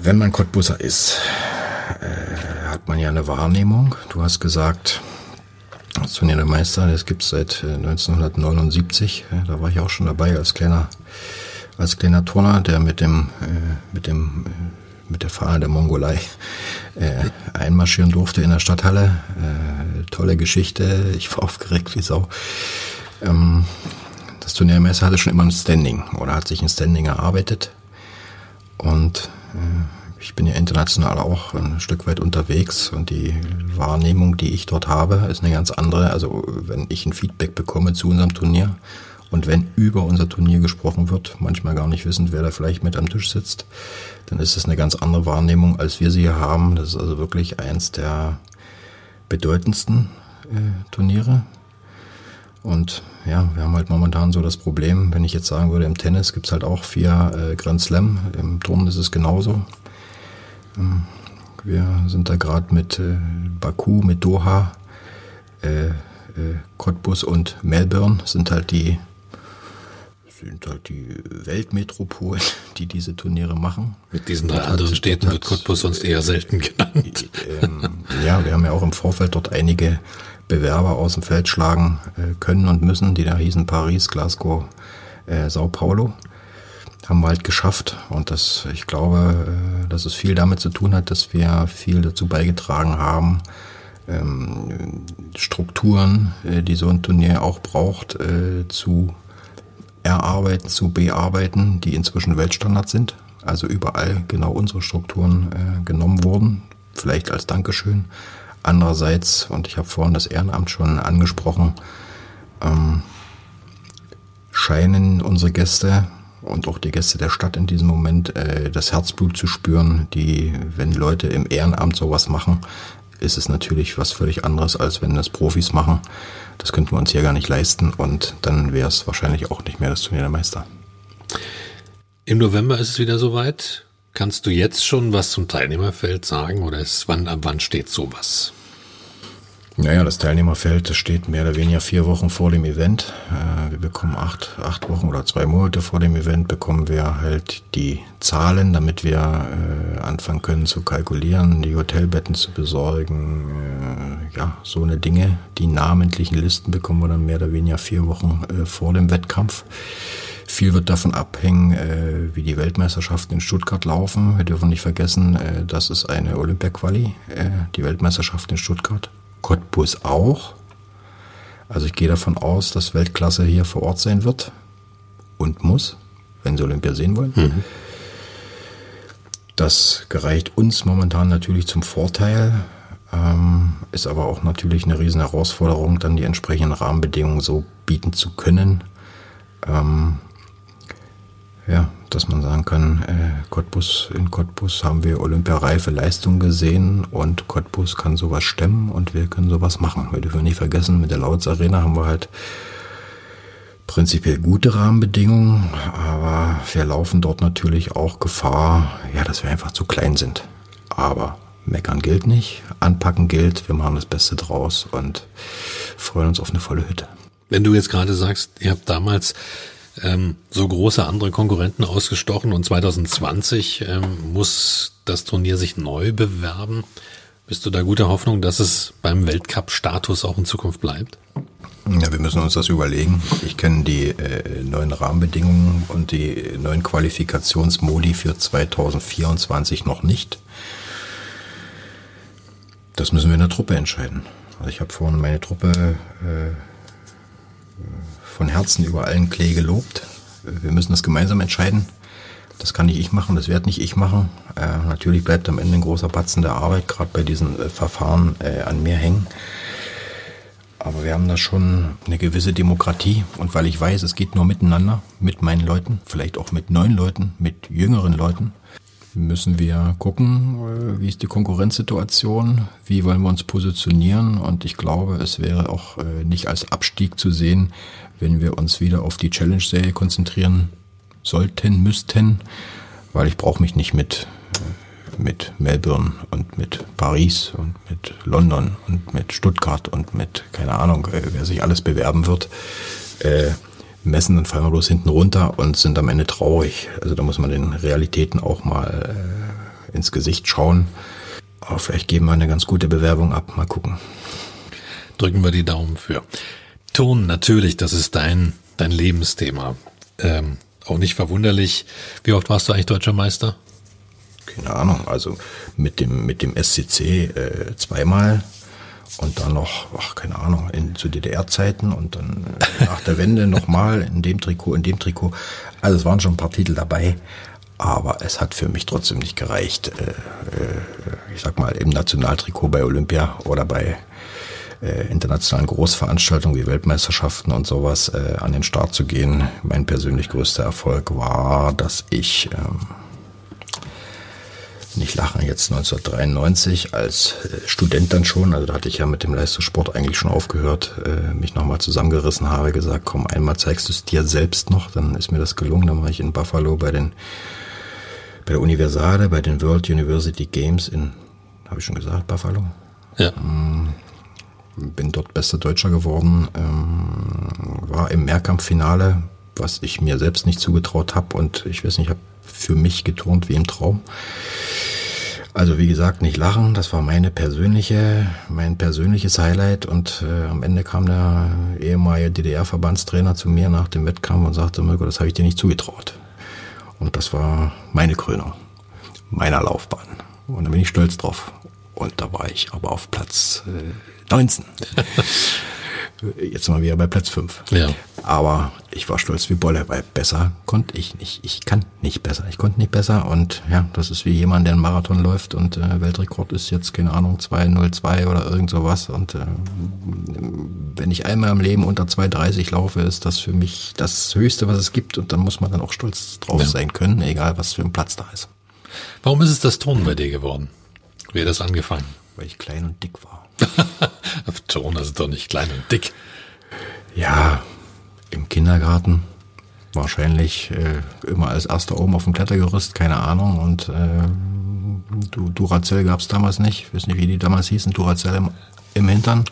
Wenn man Cottbusser ist, äh, hat man ja eine Wahrnehmung. Du hast gesagt, das Turnier der Meister, das gibt es seit 1979. Äh, da war ich auch schon dabei als kleiner als kleiner Turner, der mit dem, äh, mit dem, äh, mit der Fahne der Mongolei äh, einmarschieren durfte in der Stadthalle. Äh, tolle Geschichte. Ich war aufgeregt wie Sau. Ähm, das Turniermesser hatte schon immer ein Standing oder hat sich ein Standing erarbeitet. Und äh, ich bin ja international auch ein Stück weit unterwegs und die Wahrnehmung, die ich dort habe, ist eine ganz andere. Also wenn ich ein Feedback bekomme zu unserem Turnier, und wenn über unser Turnier gesprochen wird, manchmal gar nicht wissend, wer da vielleicht mit am Tisch sitzt, dann ist das eine ganz andere Wahrnehmung, als wir sie hier haben. Das ist also wirklich eins der bedeutendsten äh, Turniere. Und ja, wir haben halt momentan so das Problem, wenn ich jetzt sagen würde, im Tennis gibt's halt auch vier äh, Grand Slam, im Turnen ist es genauso. Ähm, wir sind da gerade mit äh, Baku, mit Doha, äh, äh, Cottbus und Melbourne sind halt die sind halt die Weltmetropolen, (laughs) die diese Turniere machen. Mit diesen drei anderen Städten wird Cottbus sonst eher selten genannt. Ähm, ja, wir haben ja auch im Vorfeld dort einige Bewerber aus dem Feld schlagen äh, können und müssen, die da hießen Paris, Glasgow, äh, Sao Paulo. Haben wir halt geschafft und das, ich glaube, äh, dass es viel damit zu tun hat, dass wir viel dazu beigetragen haben, ähm, Strukturen, äh, die so ein Turnier auch braucht, äh, zu erarbeiten, zu bearbeiten, die inzwischen Weltstandard sind. Also überall genau unsere Strukturen äh, genommen wurden, vielleicht als Dankeschön. Andererseits, und ich habe vorhin das Ehrenamt schon angesprochen, ähm, scheinen unsere Gäste und auch die Gäste der Stadt in diesem Moment äh, das Herzblut zu spüren, die, wenn Leute im Ehrenamt sowas machen, ist es natürlich was völlig anderes, als wenn das Profis machen. Das könnten wir uns hier gar nicht leisten und dann wäre es wahrscheinlich auch nicht mehr das Turnier der Meister. Im November ist es wieder soweit. Kannst du jetzt schon was zum Teilnehmerfeld sagen oder ist, wann, ab wann steht sowas? Naja, das Teilnehmerfeld das steht mehr oder weniger vier Wochen vor dem Event. Äh, wir bekommen acht, acht Wochen oder zwei Monate vor dem Event bekommen wir halt die Zahlen, damit wir äh, anfangen können zu kalkulieren, die Hotelbetten zu besorgen, äh, ja, so eine Dinge. Die namentlichen Listen bekommen wir dann mehr oder weniger vier Wochen vor dem Wettkampf. Viel wird davon abhängen, wie die Weltmeisterschaften in Stuttgart laufen. Wir dürfen nicht vergessen, das ist eine Olympia-Quali, die Weltmeisterschaft in Stuttgart. Cottbus auch. Also ich gehe davon aus, dass Weltklasse hier vor Ort sein wird und muss, wenn sie Olympia sehen wollen. Mhm. Das gereicht uns momentan natürlich zum Vorteil, ähm, ist aber auch natürlich eine riesen Herausforderung, dann die entsprechenden Rahmenbedingungen so bieten zu können. Ähm, ja, dass man sagen kann, äh, Cottbus, in Cottbus haben wir olympiareife Leistung gesehen und Cottbus kann sowas stemmen und wir können sowas machen. Wir dürfen nicht vergessen, mit der Lauts Arena haben wir halt prinzipiell gute Rahmenbedingungen, aber wir laufen dort natürlich auch Gefahr, ja, dass wir einfach zu klein sind. Aber meckern gilt nicht, anpacken gilt, wir machen das Beste draus und freuen uns auf eine volle Hütte. Wenn du jetzt gerade sagst, ihr habt damals ähm, so große andere Konkurrenten ausgestochen und 2020 ähm, muss das Turnier sich neu bewerben. Bist du da guter Hoffnung, dass es beim Weltcup-Status auch in Zukunft bleibt? Ja, wir müssen uns das überlegen. Ich kenne die äh, neuen Rahmenbedingungen und die neuen Qualifikationsmodi für 2024 noch nicht. Das müssen wir in der Truppe entscheiden. Also ich habe vorhin meine Truppe äh, von Herzen über allen Klee gelobt. Wir müssen das gemeinsam entscheiden. Das kann nicht ich machen, das werde nicht ich machen. Äh, natürlich bleibt am Ende ein großer Batzen der Arbeit, gerade bei diesen äh, Verfahren, äh, an mir hängen. Aber wir haben da schon eine gewisse Demokratie. Und weil ich weiß, es geht nur miteinander, mit meinen Leuten, vielleicht auch mit neuen Leuten, mit jüngeren Leuten, müssen wir gucken, äh, wie ist die Konkurrenzsituation, wie wollen wir uns positionieren. Und ich glaube, es wäre auch äh, nicht als Abstieg zu sehen, wenn wir uns wieder auf die Challenge-Serie konzentrieren sollten, müssten, weil ich brauche mich nicht mit mit Melbourne und mit Paris und mit London und mit Stuttgart und mit, keine Ahnung, äh, wer sich alles bewerben wird, äh, messen, dann fallen wir bloß hinten runter und sind am Ende traurig. Also da muss man den Realitäten auch mal äh, ins Gesicht schauen. Aber vielleicht geben wir eine ganz gute Bewerbung ab. Mal gucken. Drücken wir die Daumen für. Ton, natürlich, das ist dein, dein Lebensthema. Ähm, auch nicht verwunderlich. Wie oft warst du eigentlich deutscher Meister? keine Ahnung, also mit dem, mit dem SCC äh, zweimal und dann noch, ach, keine Ahnung, in, zu DDR-Zeiten und dann äh, nach der Wende nochmal in dem Trikot, in dem Trikot. Also es waren schon ein paar Titel dabei, aber es hat für mich trotzdem nicht gereicht, äh, äh, ich sag mal, im Nationaltrikot bei Olympia oder bei äh, internationalen Großveranstaltungen wie Weltmeisterschaften und sowas äh, an den Start zu gehen. Mein persönlich größter Erfolg war, dass ich ähm, nicht lachen, jetzt 1993 als äh, Student dann schon, also da hatte ich ja mit dem Leistungssport eigentlich schon aufgehört, äh, mich nochmal zusammengerissen habe, gesagt, komm, einmal zeigst du es dir selbst noch, dann ist mir das gelungen, dann war ich in Buffalo bei den bei der Universale, bei den World University Games in, habe ich schon gesagt, Buffalo? Ja. Ähm, bin dort bester Deutscher geworden, ähm, war im Mehrkampffinale, was ich mir selbst nicht zugetraut habe und ich weiß nicht, ich habe für mich geturnt wie im Traum. Also wie gesagt, nicht lachen, das war meine persönliche, mein persönliches Highlight und äh, am Ende kam der ehemalige DDR-Verbandstrainer zu mir nach dem Wettkampf und sagte, Mirko, das habe ich dir nicht zugetraut. Und das war meine Krönung, meiner Laufbahn. Und da bin ich stolz drauf. Und da war ich aber auf Platz äh, 19. (laughs) Jetzt sind wir wieder bei Platz 5. Ja. Aber ich war stolz wie Bolle, weil besser konnte ich nicht. Ich kann nicht besser. Ich konnte nicht besser. Und ja, das ist wie jemand, der einen Marathon läuft und äh, Weltrekord ist jetzt, keine Ahnung, 202 oder irgend sowas. Und äh, wenn ich einmal im Leben unter 230 laufe, ist das für mich das Höchste, was es gibt. Und dann muss man dann auch stolz drauf ja. sein können, egal was für ein Platz da ist. Warum ist es das Ton bei dir geworden? Wie hat das angefangen? Weil ich klein und dick war. (laughs) Turner sind doch nicht klein und dick. Ja, im Kindergarten wahrscheinlich äh, immer als erster oben auf dem Klettergerüst, keine Ahnung. Und äh, Duracell gab es damals nicht. Ich weiß nicht, wie die damals hießen. Duracell im, im Hintern.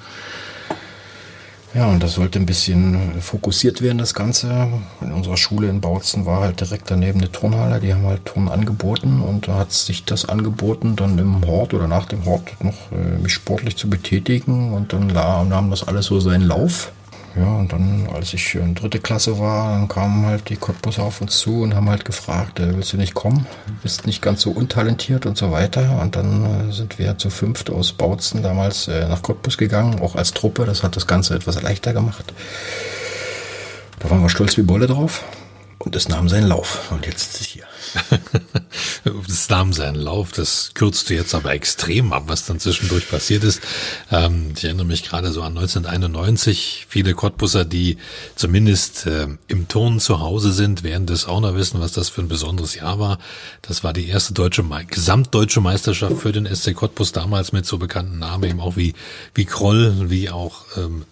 Ja, und das sollte ein bisschen fokussiert werden, das Ganze. In unserer Schule in Bautzen war halt direkt daneben eine Turnhalle, die haben halt Turnen angeboten und da hat sich das angeboten, dann im Hort oder nach dem Hort noch äh, mich sportlich zu betätigen und dann nahm das alles so seinen Lauf. Ja, und dann, als ich in dritte Klasse war, dann kamen halt die Cottbusser auf uns zu und haben halt gefragt, äh, willst du nicht kommen? Bist nicht ganz so untalentiert und so weiter. Und dann äh, sind wir zu fünft aus Bautzen damals äh, nach Cottbus gegangen, auch als Truppe. Das hat das Ganze etwas leichter gemacht. Da waren wir stolz wie Bolle drauf. Und es nahm seinen Lauf. Und jetzt ist es hier. (laughs) das nahm seinen Lauf. Das kürzt du jetzt aber extrem ab, was dann zwischendurch passiert ist. Ähm, ich erinnere mich gerade so an 1991. Viele Cottbusser, die zumindest äh, im Turnen zu Hause sind, werden das auch noch wissen, was das für ein besonderes Jahr war. Das war die erste deutsche, gesamtdeutsche Meisterschaft für den SC Cottbus damals mit so bekannten Namen eben auch wie, wie Kroll, wie auch ähm,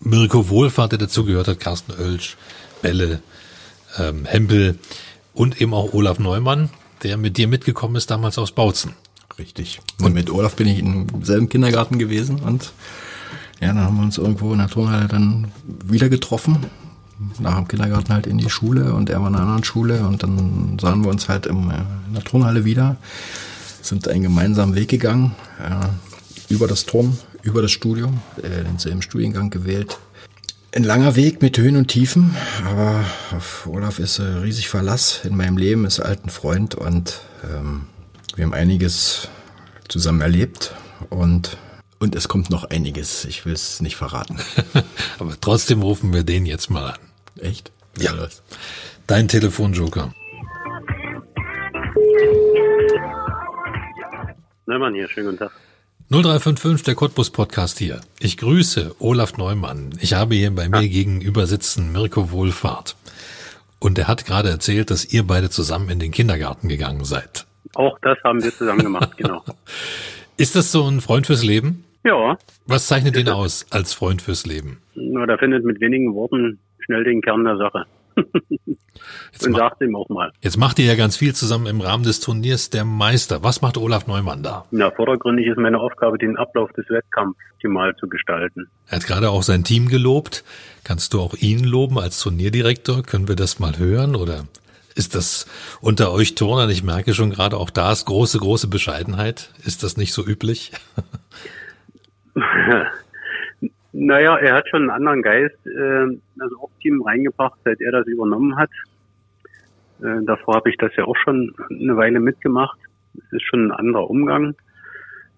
Mirko Wohlfahrt, der dazugehört hat, Carsten Oelsch, Bälle, ähm, Hempel und eben auch Olaf Neumann, der mit dir mitgekommen ist damals aus Bautzen. Richtig. Und mit Olaf bin ich im selben Kindergarten gewesen und ja, dann haben wir uns irgendwo in der Turnhalle dann wieder getroffen. Nach dem Kindergarten halt in die Schule und er war in einer anderen Schule und dann sahen wir uns halt im, äh, in der Turnhalle wieder, sind einen gemeinsamen Weg gegangen, äh, über das Turn, über das Studium, äh, denselben Studiengang gewählt, ein langer Weg mit Höhen und Tiefen, aber auf Olaf ist äh, riesig Verlass in meinem Leben, ist alten Freund und ähm, wir haben einiges zusammen erlebt und und es kommt noch einiges. Ich will es nicht verraten. (laughs) aber trotzdem rufen wir den jetzt mal an. Echt? Ja. ja. Dein Telefonjoker. Neumann hier, schönen guten Tag. 0355, der Cottbus Podcast hier. Ich grüße Olaf Neumann. Ich habe hier bei mir gegenüber sitzen Mirko Wohlfahrt. Und er hat gerade erzählt, dass ihr beide zusammen in den Kindergarten gegangen seid. Auch das haben wir zusammen gemacht, genau. (laughs) Ist das so ein Freund fürs Leben? Ja. Was zeichnet ihn aus als Freund fürs Leben? Na, da findet mit wenigen Worten schnell den Kern der Sache. Jetzt Und sagte ihm auch mal. Jetzt macht ihr ja ganz viel zusammen im Rahmen des Turniers der Meister. Was macht Olaf Neumann da? Ja, vordergründig ist meine Aufgabe, den Ablauf des Wettkampfs optimal zu gestalten. Er hat gerade auch sein Team gelobt. Kannst du auch ihn loben als Turnierdirektor? Können wir das mal hören oder ist das unter euch Turnern? Ich merke schon gerade auch da ist große, große Bescheidenheit. Ist das nicht so üblich? (laughs) naja, er hat schon einen anderen Geist, äh, also auch Team reingebracht, seit er das übernommen hat. Äh, davor habe ich das ja auch schon eine Weile mitgemacht. Es ist schon ein anderer Umgang.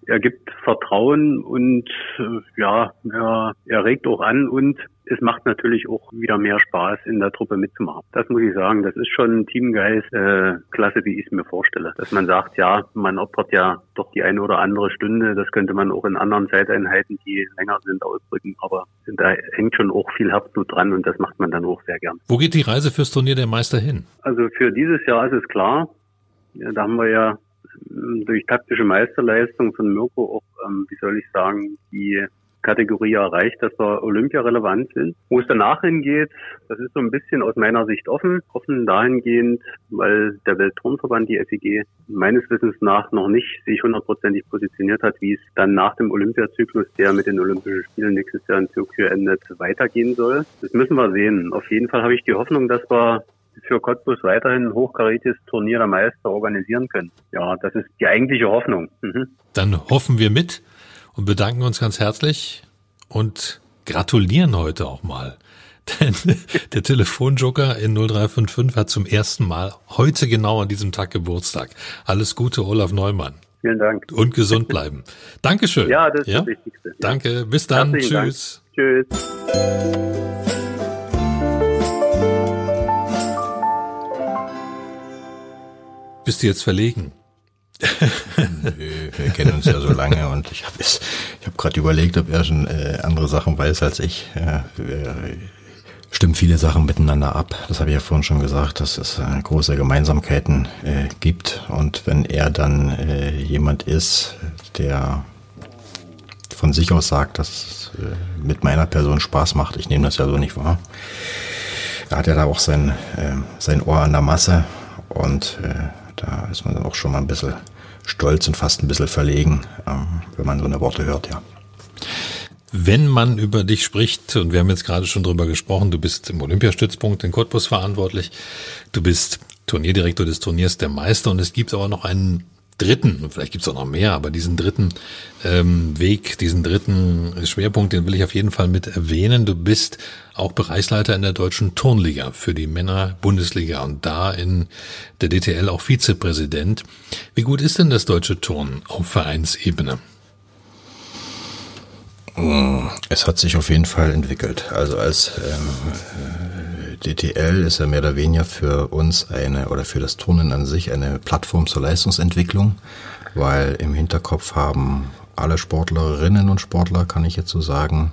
Er gibt Vertrauen und äh, ja, er, er regt auch an und es macht natürlich auch wieder mehr Spaß, in der Truppe mitzumachen. Das muss ich sagen. Das ist schon ein Teamgeist, äh, klasse, wie ich es mir vorstelle. Dass man sagt, ja, man opfert ja doch die eine oder andere Stunde. Das könnte man auch in anderen Zeiteinheiten, die länger sind, ausdrücken. Aber da hängt schon auch viel Herzblut dran und das macht man dann auch sehr gern. Wo geht die Reise fürs Turnier der Meister hin? Also für dieses Jahr ist es klar. Ja, da haben wir ja durch taktische Meisterleistung von Mirko auch, ähm, wie soll ich sagen, die Kategorie erreicht, dass wir Olympia relevant sind. Wo es danach hingeht, das ist so ein bisschen aus meiner Sicht offen. Offen dahingehend, weil der Weltturnverband, die FIG, meines Wissens nach noch nicht sich hundertprozentig positioniert hat, wie es dann nach dem Olympiazyklus, der mit den Olympischen Spielen nächstes Jahr in Tokio endet, weitergehen soll. Das müssen wir sehen. Auf jeden Fall habe ich die Hoffnung, dass wir für Cottbus weiterhin ein hochkarätiges Turnier der Meister organisieren können. Ja, das ist die eigentliche Hoffnung. Mhm. Dann hoffen wir mit und bedanken uns ganz herzlich und gratulieren heute auch mal. (laughs) Denn der Telefonjoker in 0355 hat zum ersten Mal heute genau an diesem Tag Geburtstag. Alles Gute, Olaf Neumann. Vielen Dank. Und gesund bleiben. (laughs) Dankeschön. Ja, das ist das Wichtigste. Ja. Danke. Bis dann. Herzlichen Tschüss. Dank. Tschüss. Bist du jetzt verlegen? (laughs) wir kennen uns ja so lange und ich habe ich hab gerade überlegt, ob er schon äh, andere Sachen weiß als ich. Ja, stimmen viele Sachen miteinander ab. Das habe ich ja vorhin schon gesagt, dass es äh, große Gemeinsamkeiten äh, gibt. Und wenn er dann äh, jemand ist, der von sich aus sagt, dass es äh, mit meiner Person Spaß macht, ich nehme das ja so nicht wahr. Er hat ja da auch sein, äh, sein Ohr an der Masse und äh, da ist man auch schon mal ein bisschen stolz und fast ein bisschen verlegen, ähm, wenn man so eine Worte hört, ja. Wenn man über dich spricht, und wir haben jetzt gerade schon drüber gesprochen, du bist im Olympiastützpunkt in Cottbus verantwortlich, du bist Turnierdirektor des Turniers der Meister und es gibt aber noch einen dritten, vielleicht gibt es auch noch mehr, aber diesen dritten ähm, Weg, diesen dritten Schwerpunkt, den will ich auf jeden Fall mit erwähnen. Du bist auch Bereichsleiter in der deutschen Turnliga für die Männer-Bundesliga und da in der DTL auch Vizepräsident. Wie gut ist denn das deutsche Turnen auf Vereinsebene? Es hat sich auf jeden Fall entwickelt. Also als ähm, DTL ist ja mehr oder weniger für uns eine oder für das Turnen an sich eine Plattform zur Leistungsentwicklung, weil im Hinterkopf haben alle Sportlerinnen und Sportler, kann ich jetzt so sagen,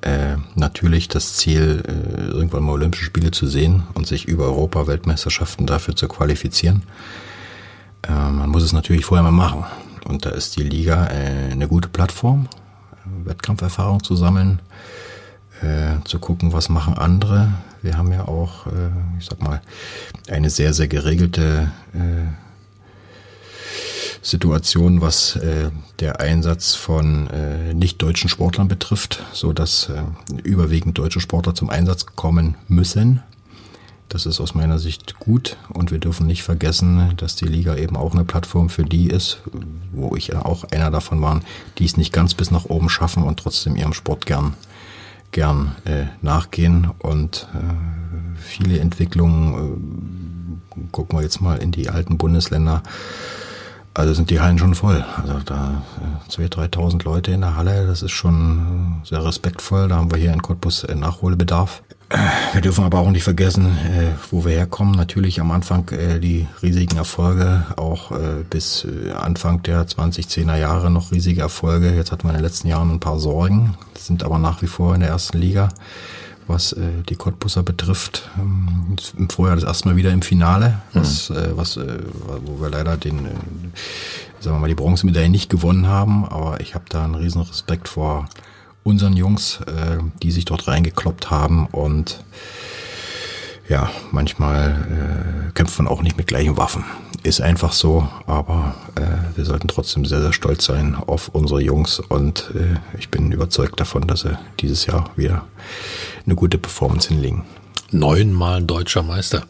äh, natürlich das Ziel, äh, irgendwann mal Olympische Spiele zu sehen und sich über Europa-Weltmeisterschaften dafür zu qualifizieren. Äh, man muss es natürlich vorher mal machen. Und da ist die Liga äh, eine gute Plattform, Wettkampferfahrung zu sammeln, äh, zu gucken, was machen andere. Wir haben ja auch, äh, ich sag mal, eine sehr, sehr geregelte äh, Situation, was äh, der Einsatz von äh, nicht deutschen Sportlern betrifft, so dass äh, überwiegend deutsche Sportler zum Einsatz kommen müssen. Das ist aus meiner Sicht gut und wir dürfen nicht vergessen, dass die Liga eben auch eine Plattform für die ist, wo ich auch einer davon war, die es nicht ganz bis nach oben schaffen und trotzdem ihrem Sport gern gern äh, nachgehen und äh, viele Entwicklungen äh, gucken wir jetzt mal in die alten Bundesländer also sind die Hallen schon voll. Also da äh, 2.000, 3.000 Leute in der Halle, das ist schon äh, sehr respektvoll. Da haben wir hier in Cottbus äh, Nachholbedarf. Wir dürfen aber auch nicht vergessen, äh, wo wir herkommen. Natürlich am Anfang äh, die riesigen Erfolge, auch äh, bis Anfang der 2010er Jahre noch riesige Erfolge. Jetzt hatten wir in den letzten Jahren ein paar Sorgen, sind aber nach wie vor in der ersten Liga was die Cottbusser betrifft. Ähm, Im Vorjahr das erste Mal wieder im Finale, was, mhm. was, wo wir leider den, sagen wir mal, die Bronzemedaille nicht gewonnen haben. Aber ich habe da einen riesen Respekt vor unseren Jungs, äh, die sich dort reingekloppt haben und ja, manchmal äh, kämpft man auch nicht mit gleichen Waffen. Ist einfach so, aber äh, wir sollten trotzdem sehr, sehr stolz sein auf unsere Jungs und äh, ich bin überzeugt davon, dass sie dieses Jahr wieder eine gute Performance hinlegen. Neunmal deutscher Meister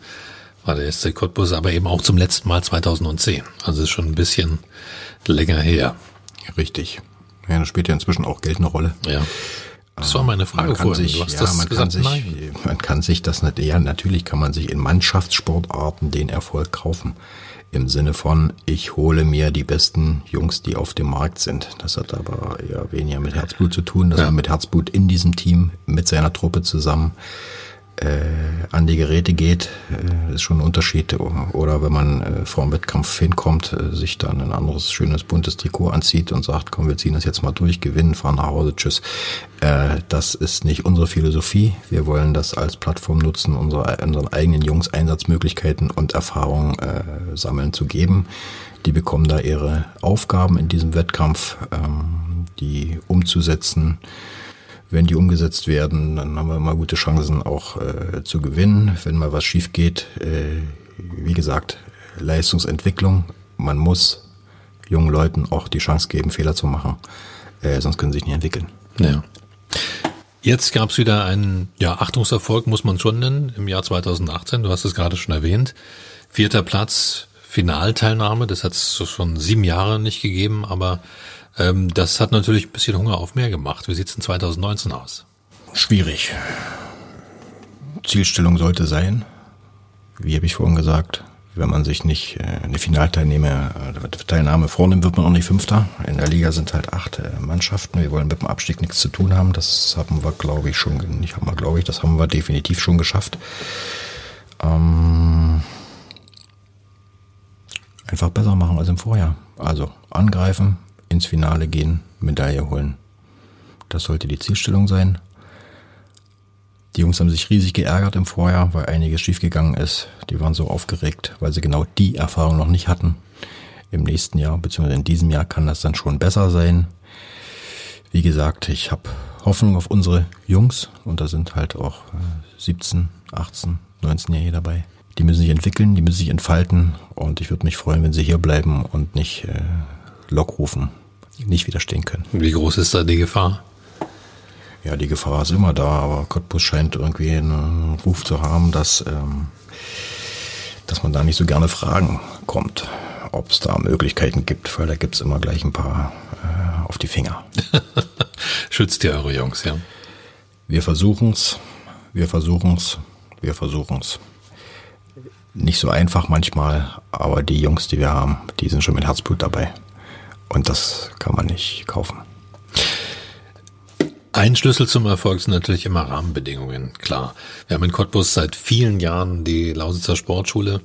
war der SC Cottbus, aber eben auch zum letzten Mal 2010. Also ist schon ein bisschen länger her. Richtig. Ja, das spielt ja inzwischen auch Geld eine Rolle. Ja. Das war meine Frage man kann vorhin. Sich, ja, das man kann sich, nein. Man kann sich das nicht, ja, natürlich kann man sich in Mannschaftssportarten den Erfolg kaufen. Im Sinne von, ich hole mir die besten Jungs, die auf dem Markt sind. Das hat aber eher weniger mit Herzblut zu tun, dass Ja. man mit Herzblut in diesem Team, mit seiner Truppe zusammen an die Geräte geht, äh, ist schon ein Unterschied. Oder wenn man äh, vor dem Wettkampf hinkommt, äh, sich dann ein anderes schönes buntes Trikot anzieht und sagt, komm, wir ziehen das jetzt mal durch, gewinnen, fahren nach Hause, tschüss. Äh, das ist nicht unsere Philosophie. Wir wollen das als Plattform nutzen, unsere, unseren eigenen Jungs Einsatzmöglichkeiten und Erfahrungen äh, sammeln zu geben. Die bekommen da ihre Aufgaben in diesem Wettkampf, ähm, die umzusetzen. Wenn die umgesetzt werden, dann haben wir mal gute Chancen auch äh, zu gewinnen. Wenn mal was schief geht, äh, wie gesagt, Leistungsentwicklung. Man muss jungen Leuten auch die Chance geben, Fehler zu machen, äh, sonst können sie sich nicht entwickeln. Ja. Jetzt gab es wieder einen ja, Achtungserfolg, muss man schon nennen, im Jahr 2018. Du hast es gerade schon erwähnt. Vierter Platz, Finalteilnahme. Das hat es schon sieben Jahre nicht gegeben, aber ähm, das hat natürlich ein bisschen Hunger auf mehr gemacht. Wie sieht's in 2019 aus? Schwierig. Zielstellung sollte sein, wie habe ich vorhin gesagt, wenn man sich nicht äh, eine Finalteilnahme äh, Teilnahme vornimmt, wird man auch nicht Fünfter. In der Liga sind halt acht äh, Mannschaften. Wir wollen mit dem Abstieg nichts zu tun haben. Das haben wir, glaube ich, schon, nicht haben wir, glaube ich, das haben wir definitiv schon geschafft. Ähm, einfach besser machen als im Vorjahr. Also angreifen, ins Finale gehen, Medaille holen. Das sollte die Zielstellung sein. Die Jungs haben sich riesig geärgert im Vorjahr, weil einiges schiefgegangen ist. Die waren so aufgeregt, weil sie genau die Erfahrung noch nicht hatten. Im nächsten Jahr, beziehungsweise in diesem Jahr kann das dann schon besser sein. Wie gesagt, ich habe Hoffnung auf unsere Jungs und da sind halt auch äh, 17, 18, 19-Jährige dabei. Die müssen sich entwickeln, die müssen sich entfalten und ich würde mich freuen, wenn sie hier bleiben und nicht äh, Lockrufen nicht widerstehen können. Wie groß ist da die Gefahr? Ja, die Gefahr ist immer da, aber Cottbus scheint irgendwie einen Ruf zu haben, dass, ähm, dass man da nicht so gerne Fragen kommt, ob es da Möglichkeiten gibt, weil da gibt's immer gleich ein paar äh, auf die Finger. (laughs) Schützt ihr eure Jungs, ja? Wir versuchen's, wir versuchen's, wir versuchen's. Nicht so einfach manchmal, aber die Jungs, die wir haben, die sind schon mit Herzblut dabei. Und das kann man nicht kaufen. Ein Schlüssel zum Erfolg sind natürlich immer Rahmenbedingungen, klar. Wir haben in Cottbus seit vielen Jahren die Lausitzer Sportschule,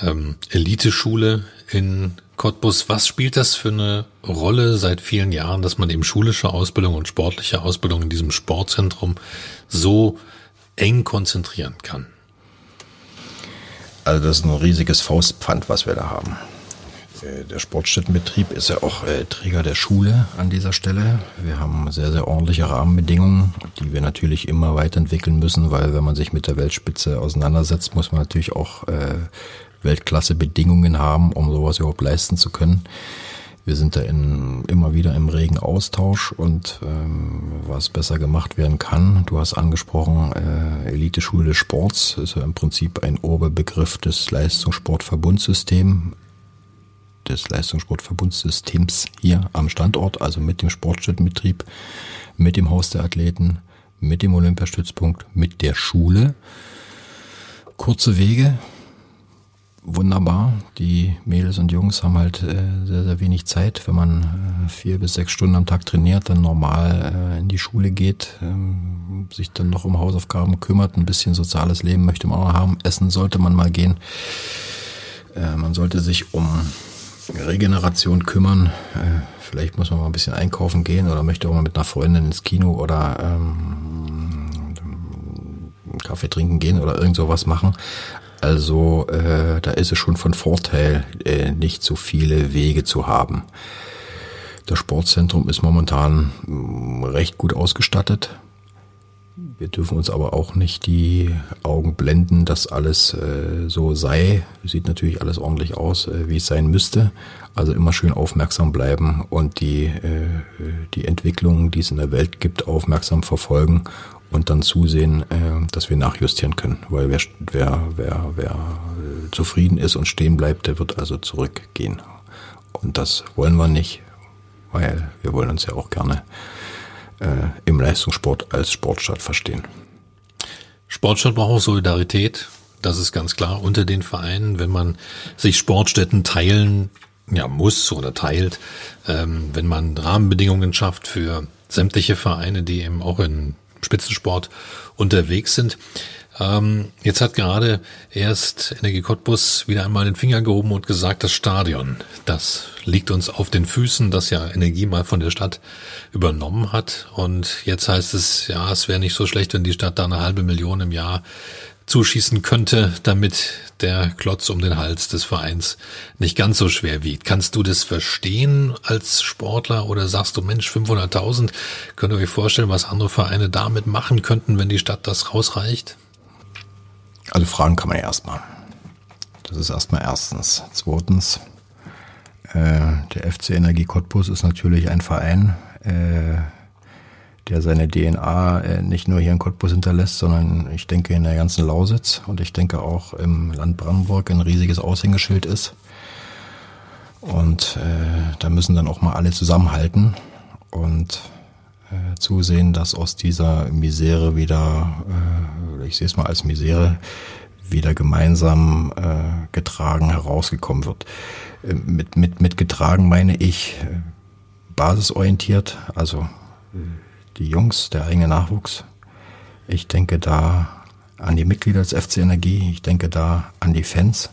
ähm, Eliteschule in Cottbus. Was spielt das für eine Rolle seit vielen Jahren, dass man eben schulische Ausbildung und sportliche Ausbildung in diesem Sportzentrum so eng konzentrieren kann? Also das ist ein riesiges Faustpfand, was wir da haben. Äh, Der Sportstättenbetrieb ist ja auch äh, Träger der Schule an dieser Stelle. Wir haben sehr, sehr ordentliche Rahmenbedingungen, die wir natürlich immer weiterentwickeln müssen, weil wenn man sich mit der Weltspitze auseinandersetzt, muss man natürlich auch äh, Weltklasse-Bedingungen haben, um sowas überhaupt leisten zu können. Wir sind da in, immer wieder im regen Austausch und ähm, was besser gemacht werden kann. Du hast angesprochen, äh, Eliteschule des Sports ist ja im Prinzip ein Oberbegriff des Leistungssportverbundsystems des Leistungssportverbundssystems hier am Standort, also mit dem Sportstättenbetrieb, mit dem Haus der Athleten, mit dem Olympiastützpunkt, mit der Schule. Kurze Wege, wunderbar. Die Mädels und Jungs haben halt äh, sehr, sehr wenig Zeit. Wenn man äh, vier bis sechs Stunden am Tag trainiert, dann normal äh, in die Schule geht, ähm, sich dann noch um Hausaufgaben kümmert, ein bisschen soziales Leben möchte man auch haben. Essen sollte man mal gehen. Man sollte sich um Regeneration kümmern. Äh, vielleicht muss man mal ein bisschen einkaufen gehen oder möchte auch mal mit einer Freundin ins Kino oder ähm, Kaffee trinken gehen oder irgend sowas machen. Also äh, da ist es schon von Vorteil, äh, nicht so viele Wege zu haben. Das Sportzentrum ist momentan mh, recht gut ausgestattet. Wir dürfen uns aber auch nicht die Augen blenden, dass alles äh, so sei. Sieht natürlich alles ordentlich aus, äh, wie es sein müsste. Also immer schön aufmerksam bleiben und die, äh, die Entwicklungen, die es in der Welt gibt, aufmerksam verfolgen und dann zusehen, äh, dass wir nachjustieren können. Weil wer, wer, wer, wer äh, zufrieden ist und stehen bleibt, der wird also zurückgehen. Und das wollen wir nicht, weil wir wollen uns ja auch gerne äh, im Leistungssport als Sportstadt verstehen. Sportstadt braucht auch Solidarität. Das ist ganz klar unter den Vereinen, wenn man sich Sportstätten teilen ja, muss oder teilt, ähm, wenn man Rahmenbedingungen schafft für sämtliche Vereine, die eben auch in Spitzensport unterwegs sind. Ähm, jetzt hat gerade erst Energie Cottbus wieder einmal den Finger gehoben und gesagt, das Stadion, das liegt uns auf den Füßen, das ja Energie mal von der Stadt übernommen hat. Und jetzt heißt es, ja, es wäre nicht so schlecht, wenn die Stadt da eine halbe Million im Jahr zuschießen könnte, damit der Klotz um den Hals des Vereins nicht ganz so schwer wiegt. Kannst du das verstehen als Sportler oder sagst du, Mensch, 500.000, könnt ihr euch vorstellen, was andere Vereine damit machen könnten, wenn die Stadt das rausreicht? Also fragen kann man ja erstmal. Das ist erstmal erstens. Zweitens, äh, der FC Energie Cottbus ist natürlich ein Verein, äh, der seine DNA äh, nicht nur hier in Cottbus hinterlässt, sondern ich denke in der ganzen Lausitz und ich denke auch im Land Brandenburg ein riesiges Aushängeschild ist. Und äh, da müssen dann auch mal alle zusammenhalten und äh, zusehen, dass aus dieser Misere wieder, ich sehe es mal als Misere, wieder gemeinsam äh, getragen herausgekommen wird. Äh, mit, mit, mit getragen meine ich äh, basisorientiert, also äh, die Jungs, der eigene Nachwuchs. Ich denke da an die Mitglieder des FC Energie, ich denke da an die Fans.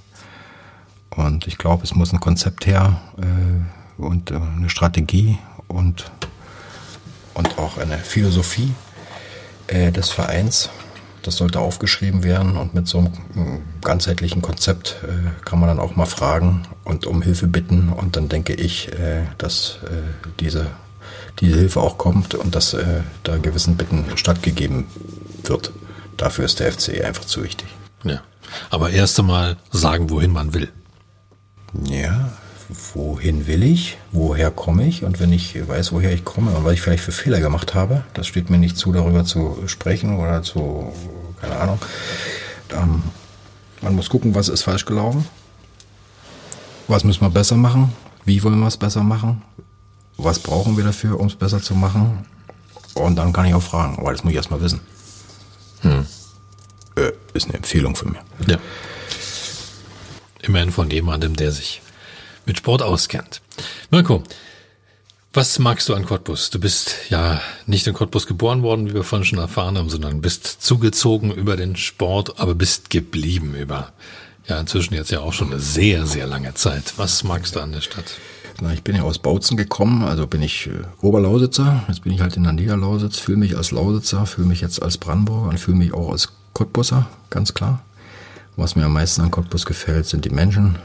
Und ich glaube, es muss ein Konzept her äh, und äh, eine Strategie und und auch eine Philosophie des Vereins. Das sollte aufgeschrieben werden und mit so einem äh, ganzheitlichen Konzept äh, kann man dann auch mal fragen und um Hilfe bitten. Und dann denke ich, äh, dass äh, diese, diese Hilfe auch kommt und dass äh, da gewissen Bitten stattgegeben wird. Dafür ist der FCE einfach zu wichtig. Ja. Aber erst einmal sagen, wohin man will. Ja, wohin will ich, woher komme ich und wenn ich weiß, woher ich komme und was ich vielleicht für Fehler gemacht habe, das steht mir nicht zu, darüber zu sprechen oder zu, keine Ahnung. Ähm, man muss gucken, was ist falsch gelaufen, was müssen wir besser machen, wie wollen wir es besser machen, was brauchen wir dafür, um es besser zu machen und dann kann ich auch fragen, aber das muss ich erstmal wissen. Hm. Äh, ist eine Empfehlung für mich. Ja. Immerhin von jemandem, der sich mit Sport auskennt. Mirko, was magst du an Cottbus? Du bist ja nicht in Cottbus geboren worden, wie wir vorhin schon erfahren haben, sondern bist zugezogen über den Sport, aber bist geblieben über, ja, inzwischen jetzt ja auch schon eine sehr, sehr lange Zeit. Was magst du an der Stadt? Na, ich bin ja aus Bautzen gekommen, also bin ich äh, Oberlausitzer. Jetzt bin ich halt in der Niederlausitz, fühle mich als Lausitzer, fühle mich jetzt als Brandenburger und fühle mich auch als Cottbusser, ganz klar. Was mir am meisten an Cottbus gefällt, sind die Menschen,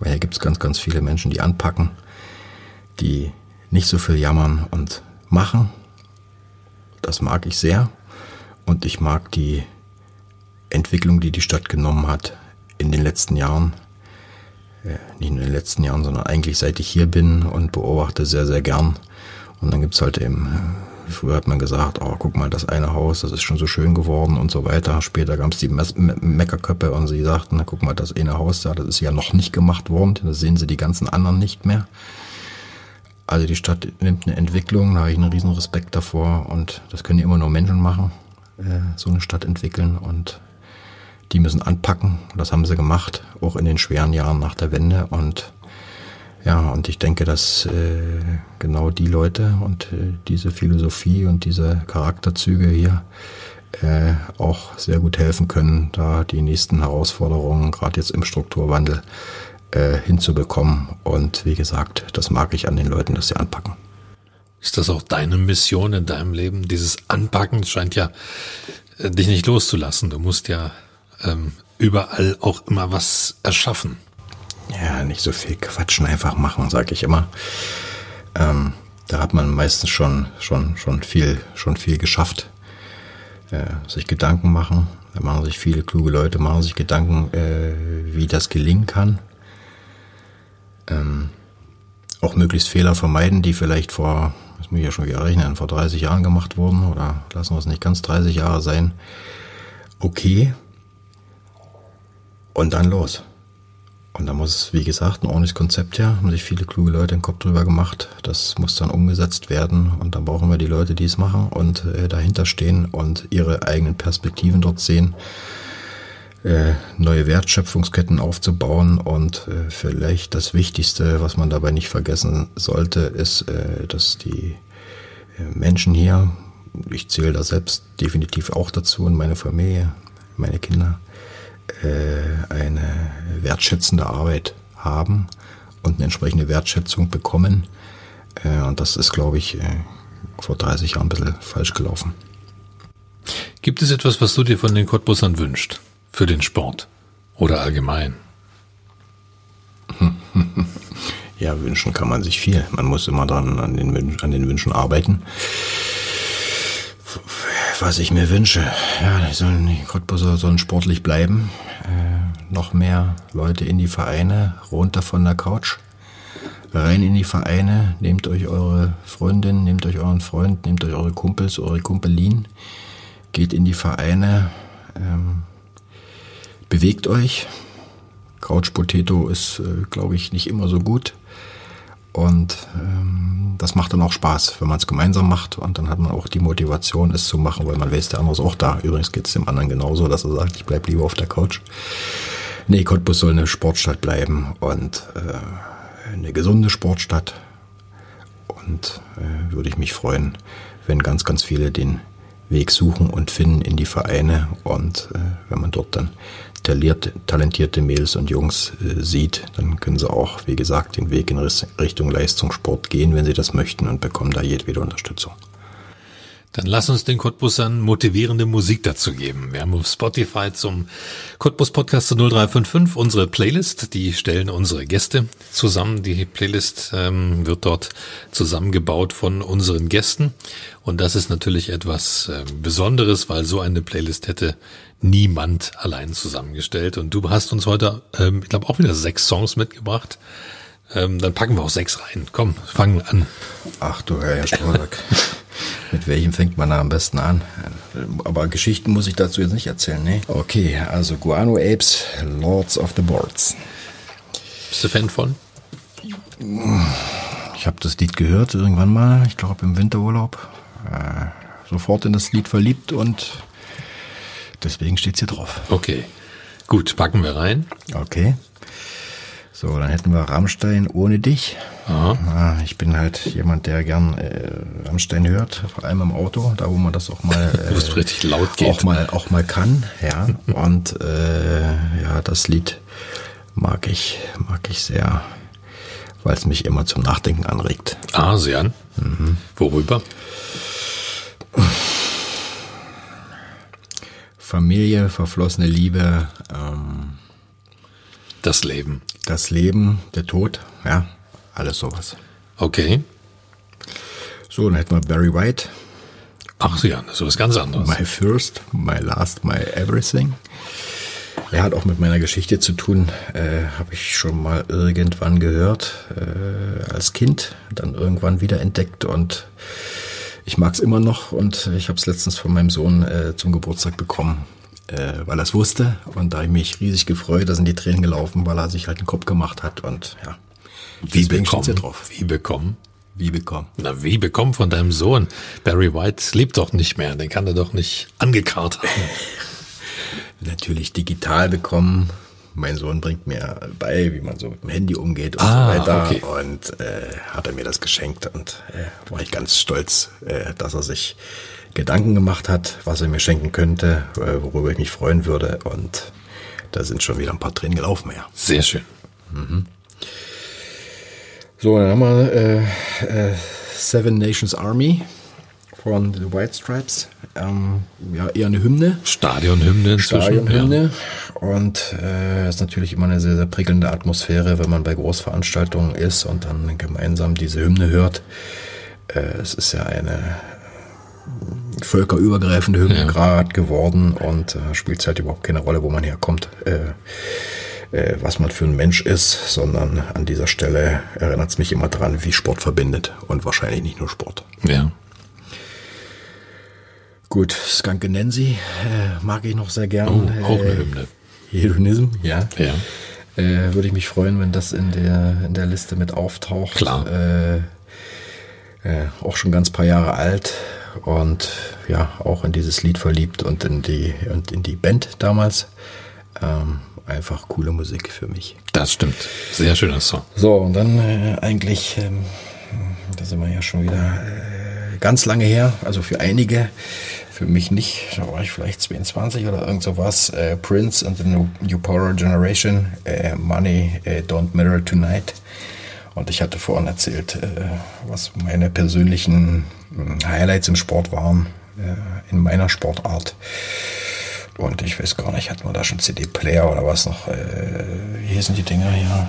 weil hier gibt es ganz, ganz viele Menschen, die anpacken, die nicht so viel jammern und machen. Das mag ich sehr. Und ich mag die Entwicklung, die die Stadt genommen hat in den letzten Jahren. Äh, nicht nur in den letzten Jahren, sondern eigentlich seit ich hier bin und beobachte sehr, sehr gern. Und dann gibt es halt eben Früher hat man gesagt, oh, guck mal, das eine Haus, das ist schon so schön geworden und so weiter. Später gab es die Me Meckerköppe und sie sagten, na, guck mal, das eine Haus da, das ist ja noch nicht gemacht worden. Das sehen sie die ganzen anderen nicht mehr. Also die Stadt nimmt eine Entwicklung, da habe ich einen riesen Respekt davor und das können immer nur Menschen machen, äh, so eine Stadt entwickeln und die müssen anpacken. Das haben sie gemacht, auch in den schweren Jahren nach der Wende und ja, und ich denke, dass äh, genau die Leute und äh, diese Philosophie und diese Charakterzüge hier auch sehr gut helfen können, da die nächsten Herausforderungen, gerade jetzt im Strukturwandel, äh, hinzubekommen. Und wie gesagt, das mag ich an den Leuten, dass sie anpacken. Ist das auch deine Mission in deinem Leben? Dieses Anpacken scheint ja äh, dich nicht loszulassen. Du musst ja ähm, überall auch immer was erschaffen. Ja, nicht so viel quatschen, einfach machen, sage ich immer. Ähm, da hat man meistens schon, schon, schon viel, schon viel geschafft. äh, sich Gedanken machen. Da machen sich viele kluge Leute, machen sich Gedanken, äh, wie das gelingen kann. Ähm, auch möglichst Fehler vermeiden, die vielleicht vor, das muss ich ja schon wieder rechnen, vor 30 Jahren gemacht wurden oder lassen wir es nicht ganz 30 Jahre sein. Okay. Und dann los. Und da muss, wie gesagt, ein ordentliches Konzept her. Haben sich viele kluge Leute den Kopf drüber gemacht. Das muss dann umgesetzt werden. Und dann brauchen wir die Leute, die es machen und äh, dahinter stehen und ihre eigenen Perspektiven dort sehen. Äh, neue Wertschöpfungsketten aufzubauen. Und äh, vielleicht das Wichtigste, was man dabei nicht vergessen sollte, ist, äh, dass die äh, Menschen hier, ich zähle da selbst definitiv auch dazu und meine Familie, meine Kinder, äh, eine wertschätzende Arbeit haben und eine entsprechende Wertschätzung bekommen. Äh, und das ist, glaube ich, äh, vor 30 Jahren ein bisschen falsch gelaufen. Gibt es etwas, was du dir von den Cottbussern wünscht? Für den Sport? Oder allgemein? (laughs) Ja, wünschen kann man sich viel. Man muss immer dran an den, an den Wünschen arbeiten was ich mir wünsche. Ja, sollen, die Cottbusser sollen sportlich bleiben. Äh, noch mehr Leute in die Vereine, runter von der Couch. Rein in die Vereine, nehmt euch eure Freundin, nehmt euch euren Freund, nehmt euch eure Kumpels, eure Kumpelin, geht in die Vereine, ähm, bewegt euch. Couch Potato ist, äh, glaube ich, nicht immer so gut. Und ähm, das macht dann auch Spaß, wenn man es gemeinsam macht und dann hat man auch die Motivation, es zu machen, weil man weiß, der andere ist auch da. Übrigens geht es dem anderen genauso, dass er sagt, ich bleib lieber auf der Couch. Nee, Cottbus soll eine Sportstadt bleiben und äh, eine gesunde Sportstadt. Und äh, würde ich mich freuen, wenn ganz, ganz viele den Weg suchen und finden in die Vereine und äh, wenn man dort dann talentierte, talentierte Mädels und Jungs äh, sieht, dann können sie auch, wie gesagt, den Weg in Richtung Leistungssport gehen, wenn sie das möchten und bekommen da jedwede Unterstützung. Dann lass uns den Cottbussern motivierende Musik dazu geben. Wir haben auf Spotify zum Cottbus Podcast 0355 unsere Playlist. Die stellen unsere Gäste zusammen. Die Playlist ähm, wird dort zusammengebaut von unseren Gästen. Und das ist natürlich etwas äh, Besonderes, weil so eine Playlist hätte niemand allein zusammengestellt. Und du hast uns heute, ähm, ich glaube, auch wieder sechs Songs mitgebracht. Ähm, dann packen wir auch sechs rein. Komm, fangen an. Ach du Herr Strolak. (laughs) Mit welchem fängt man da am besten an? Aber Geschichten muss ich dazu jetzt nicht erzählen, ne? Okay, also Guano Apes, Lords of the Boards. Bist du Fan von? Ich habe das Lied gehört irgendwann mal, ich glaube im Winterurlaub. Äh, sofort in das Lied verliebt und deswegen steht's hier drauf. Okay, gut, packen wir rein. Okay. So, dann hätten wir Rammstein ohne dich. Aha. Ich bin halt jemand, der gern äh, Rammstein hört, vor allem im Auto, da wo man das auch mal (laughs) äh, richtig laut geht. auch mal auch mal kann, ja. Und äh, ja, das Lied mag ich mag ich sehr, weil es mich immer zum Nachdenken anregt. Ah, sehr. Mhm. Worüber? Familie, verflossene Liebe. Ähm, das Leben. Das Leben, der Tod, ja, alles sowas. Okay. So, dann hätten wir Barry White. Ach ja, das ist was ganz anderes. My first, my last, my everything. Er hat auch mit meiner Geschichte zu tun, äh, habe ich schon mal irgendwann gehört, äh, als Kind, dann irgendwann wieder entdeckt und ich mag es immer noch und ich habe es letztens von meinem Sohn äh, zum Geburtstag bekommen äh, weil er es wusste. Und da habe ich mich riesig gefreut, da sind die Tränen gelaufen, weil er sich halt einen Kopf gemacht hat. Und ja, wie bekommen? drauf. Wie bekommen? Wie bekommen? Na, wie bekommen von deinem Sohn? Barry White lebt doch nicht mehr, den kann er doch nicht angekarrt haben. (laughs) Natürlich digital bekommen. Mein Sohn bringt mir bei, wie man so mit dem Handy umgeht und ah, so weiter. Okay. Und äh, hat er mir das geschenkt und äh, war ich ganz stolz, äh, dass er sich Gedanken gemacht hat, was er mir schenken könnte, äh, worüber ich mich freuen würde. Und da sind schon wieder ein paar Tränen gelaufen, ja. Sehr schön. Mhm. So, dann haben wir äh, äh, Seven Nations Army von The White Stripes. Ähm, ja, eher eine Hymne. Stadionhymne inzwischen. Stadionhymne. Ja. Und äh, ist natürlich immer eine sehr, sehr prickelnde Atmosphäre, wenn man bei Großveranstaltungen ist und dann gemeinsam diese Hymne hört. Äh, es ist ja eine völkerübergreifende Hymne ja. gerade geworden und äh, spielt halt überhaupt keine Rolle, wo man herkommt, äh, äh, was man für ein Mensch ist, sondern an dieser Stelle erinnert es mich immer dran, wie Sport verbindet und wahrscheinlich nicht nur Sport. Ja. Gut, Skanke Nancy äh, mag ich noch sehr gern. Oh, auch eine Hymne. Hedonism, ja. Ja. Äh, Würde ich mich freuen, wenn das in der, in der Liste mit auftaucht. Klar. Äh, äh, auch schon ganz paar Jahre alt und ja, auch in dieses Lied verliebt und in die, und in die Band damals. Ähm, einfach coole Musik für mich. Das stimmt. Sehr schöner Song. So, und dann äh, eigentlich, ähm, da sind wir ja schon wieder äh, ganz lange her, also für einige, für mich nicht, da war ich vielleicht 22 oder irgend sowas, äh, Prince and the New, New Power Generation, äh, Money äh, Don't Matter Tonight. Und ich hatte vorhin erzählt, äh, was meine persönlichen hm, Highlights im Sport waren, äh, in meiner Sportart. Und ich weiß gar nicht, hatten wir da schon CD-Player oder was noch? Äh, wie hießen die Dinger hier?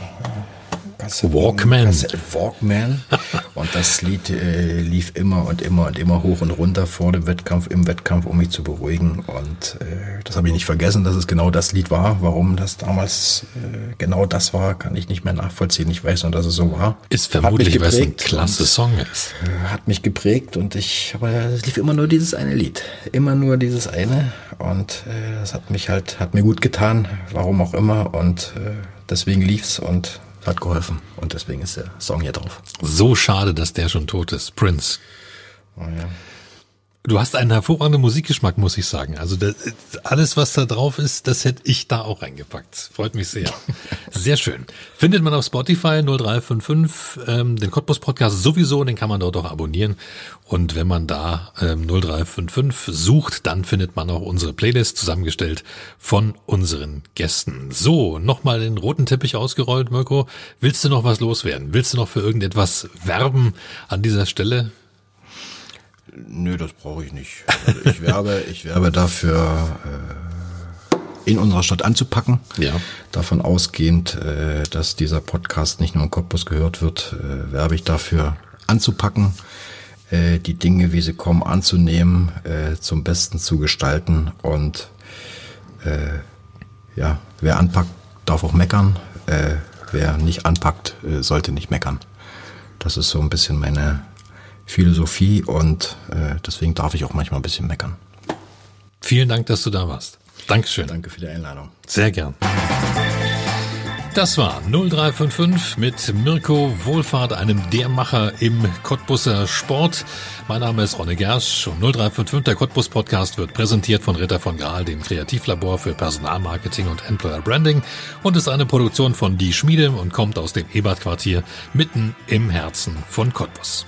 Kassette, Walkman. Kassette, Walkman. (laughs) und das Lied äh, lief immer und immer und immer hoch und runter vor dem Wettkampf, im Wettkampf, um mich zu beruhigen. Und äh, das habe ich nicht vergessen, dass es genau das Lied war. Warum das damals äh, genau das war, kann ich nicht mehr nachvollziehen. Ich weiß nur, dass es so war. Ist vermutlich, weil es ein klasse Song ist. Hat mich geprägt und ich, aber es lief immer nur dieses eine Lied. Immer nur dieses eine. Und äh, das hat mich halt, hat mir gut getan, warum auch immer. Und äh, deswegen lief's und hat geholfen. Und deswegen ist der Song hier drauf. So schade, dass der schon tot ist. Prince. Oh ja. Du hast einen hervorragenden Musikgeschmack, muss ich sagen. Also das, alles, was da drauf ist, das hätte ich da auch reingepackt. Freut mich sehr. (laughs) Sehr schön. Findet man auf Spotify 0355 ähm, den Cottbus Podcast sowieso, den kann man dort auch abonnieren. Und wenn man da ähm, 0355 sucht, dann findet man auch unsere Playlist zusammengestellt von unseren Gästen. So, nochmal den roten Teppich ausgerollt, Mirko. Willst du noch was loswerden? Willst du noch für irgendetwas werben an dieser Stelle? Nö, das brauche ich nicht. Also ich werbe, ich werbe dafür, äh, in unserer Stadt anzupacken. Ja. Davon ausgehend, äh, dass dieser Podcast nicht nur in Cottbus gehört wird, äh, werbe ich dafür anzupacken, die Dinge, wie sie kommen, anzunehmen, zum Besten zu gestalten und ja, wer anpackt, darf auch meckern. Wer nicht anpackt, sollte nicht meckern. Das ist so ein bisschen meine Philosophie und äh, deswegen darf ich auch manchmal ein bisschen meckern. Vielen Dank, dass du da warst. Dankeschön. Danke für die Einladung. Sehr gern. Das war 0355 mit Mirko Wohlfahrt, einem der Macher im Cottbusser Sport. Mein Name ist Ronne Gersch und 0355, der Cottbus Podcast, wird präsentiert von Ritter von Graal, dem Kreativlabor für Personalmarketing und Employer Branding und ist eine Produktion von Die Schmiede und kommt aus dem Ebert Quartier mitten im Herzen von Cottbus.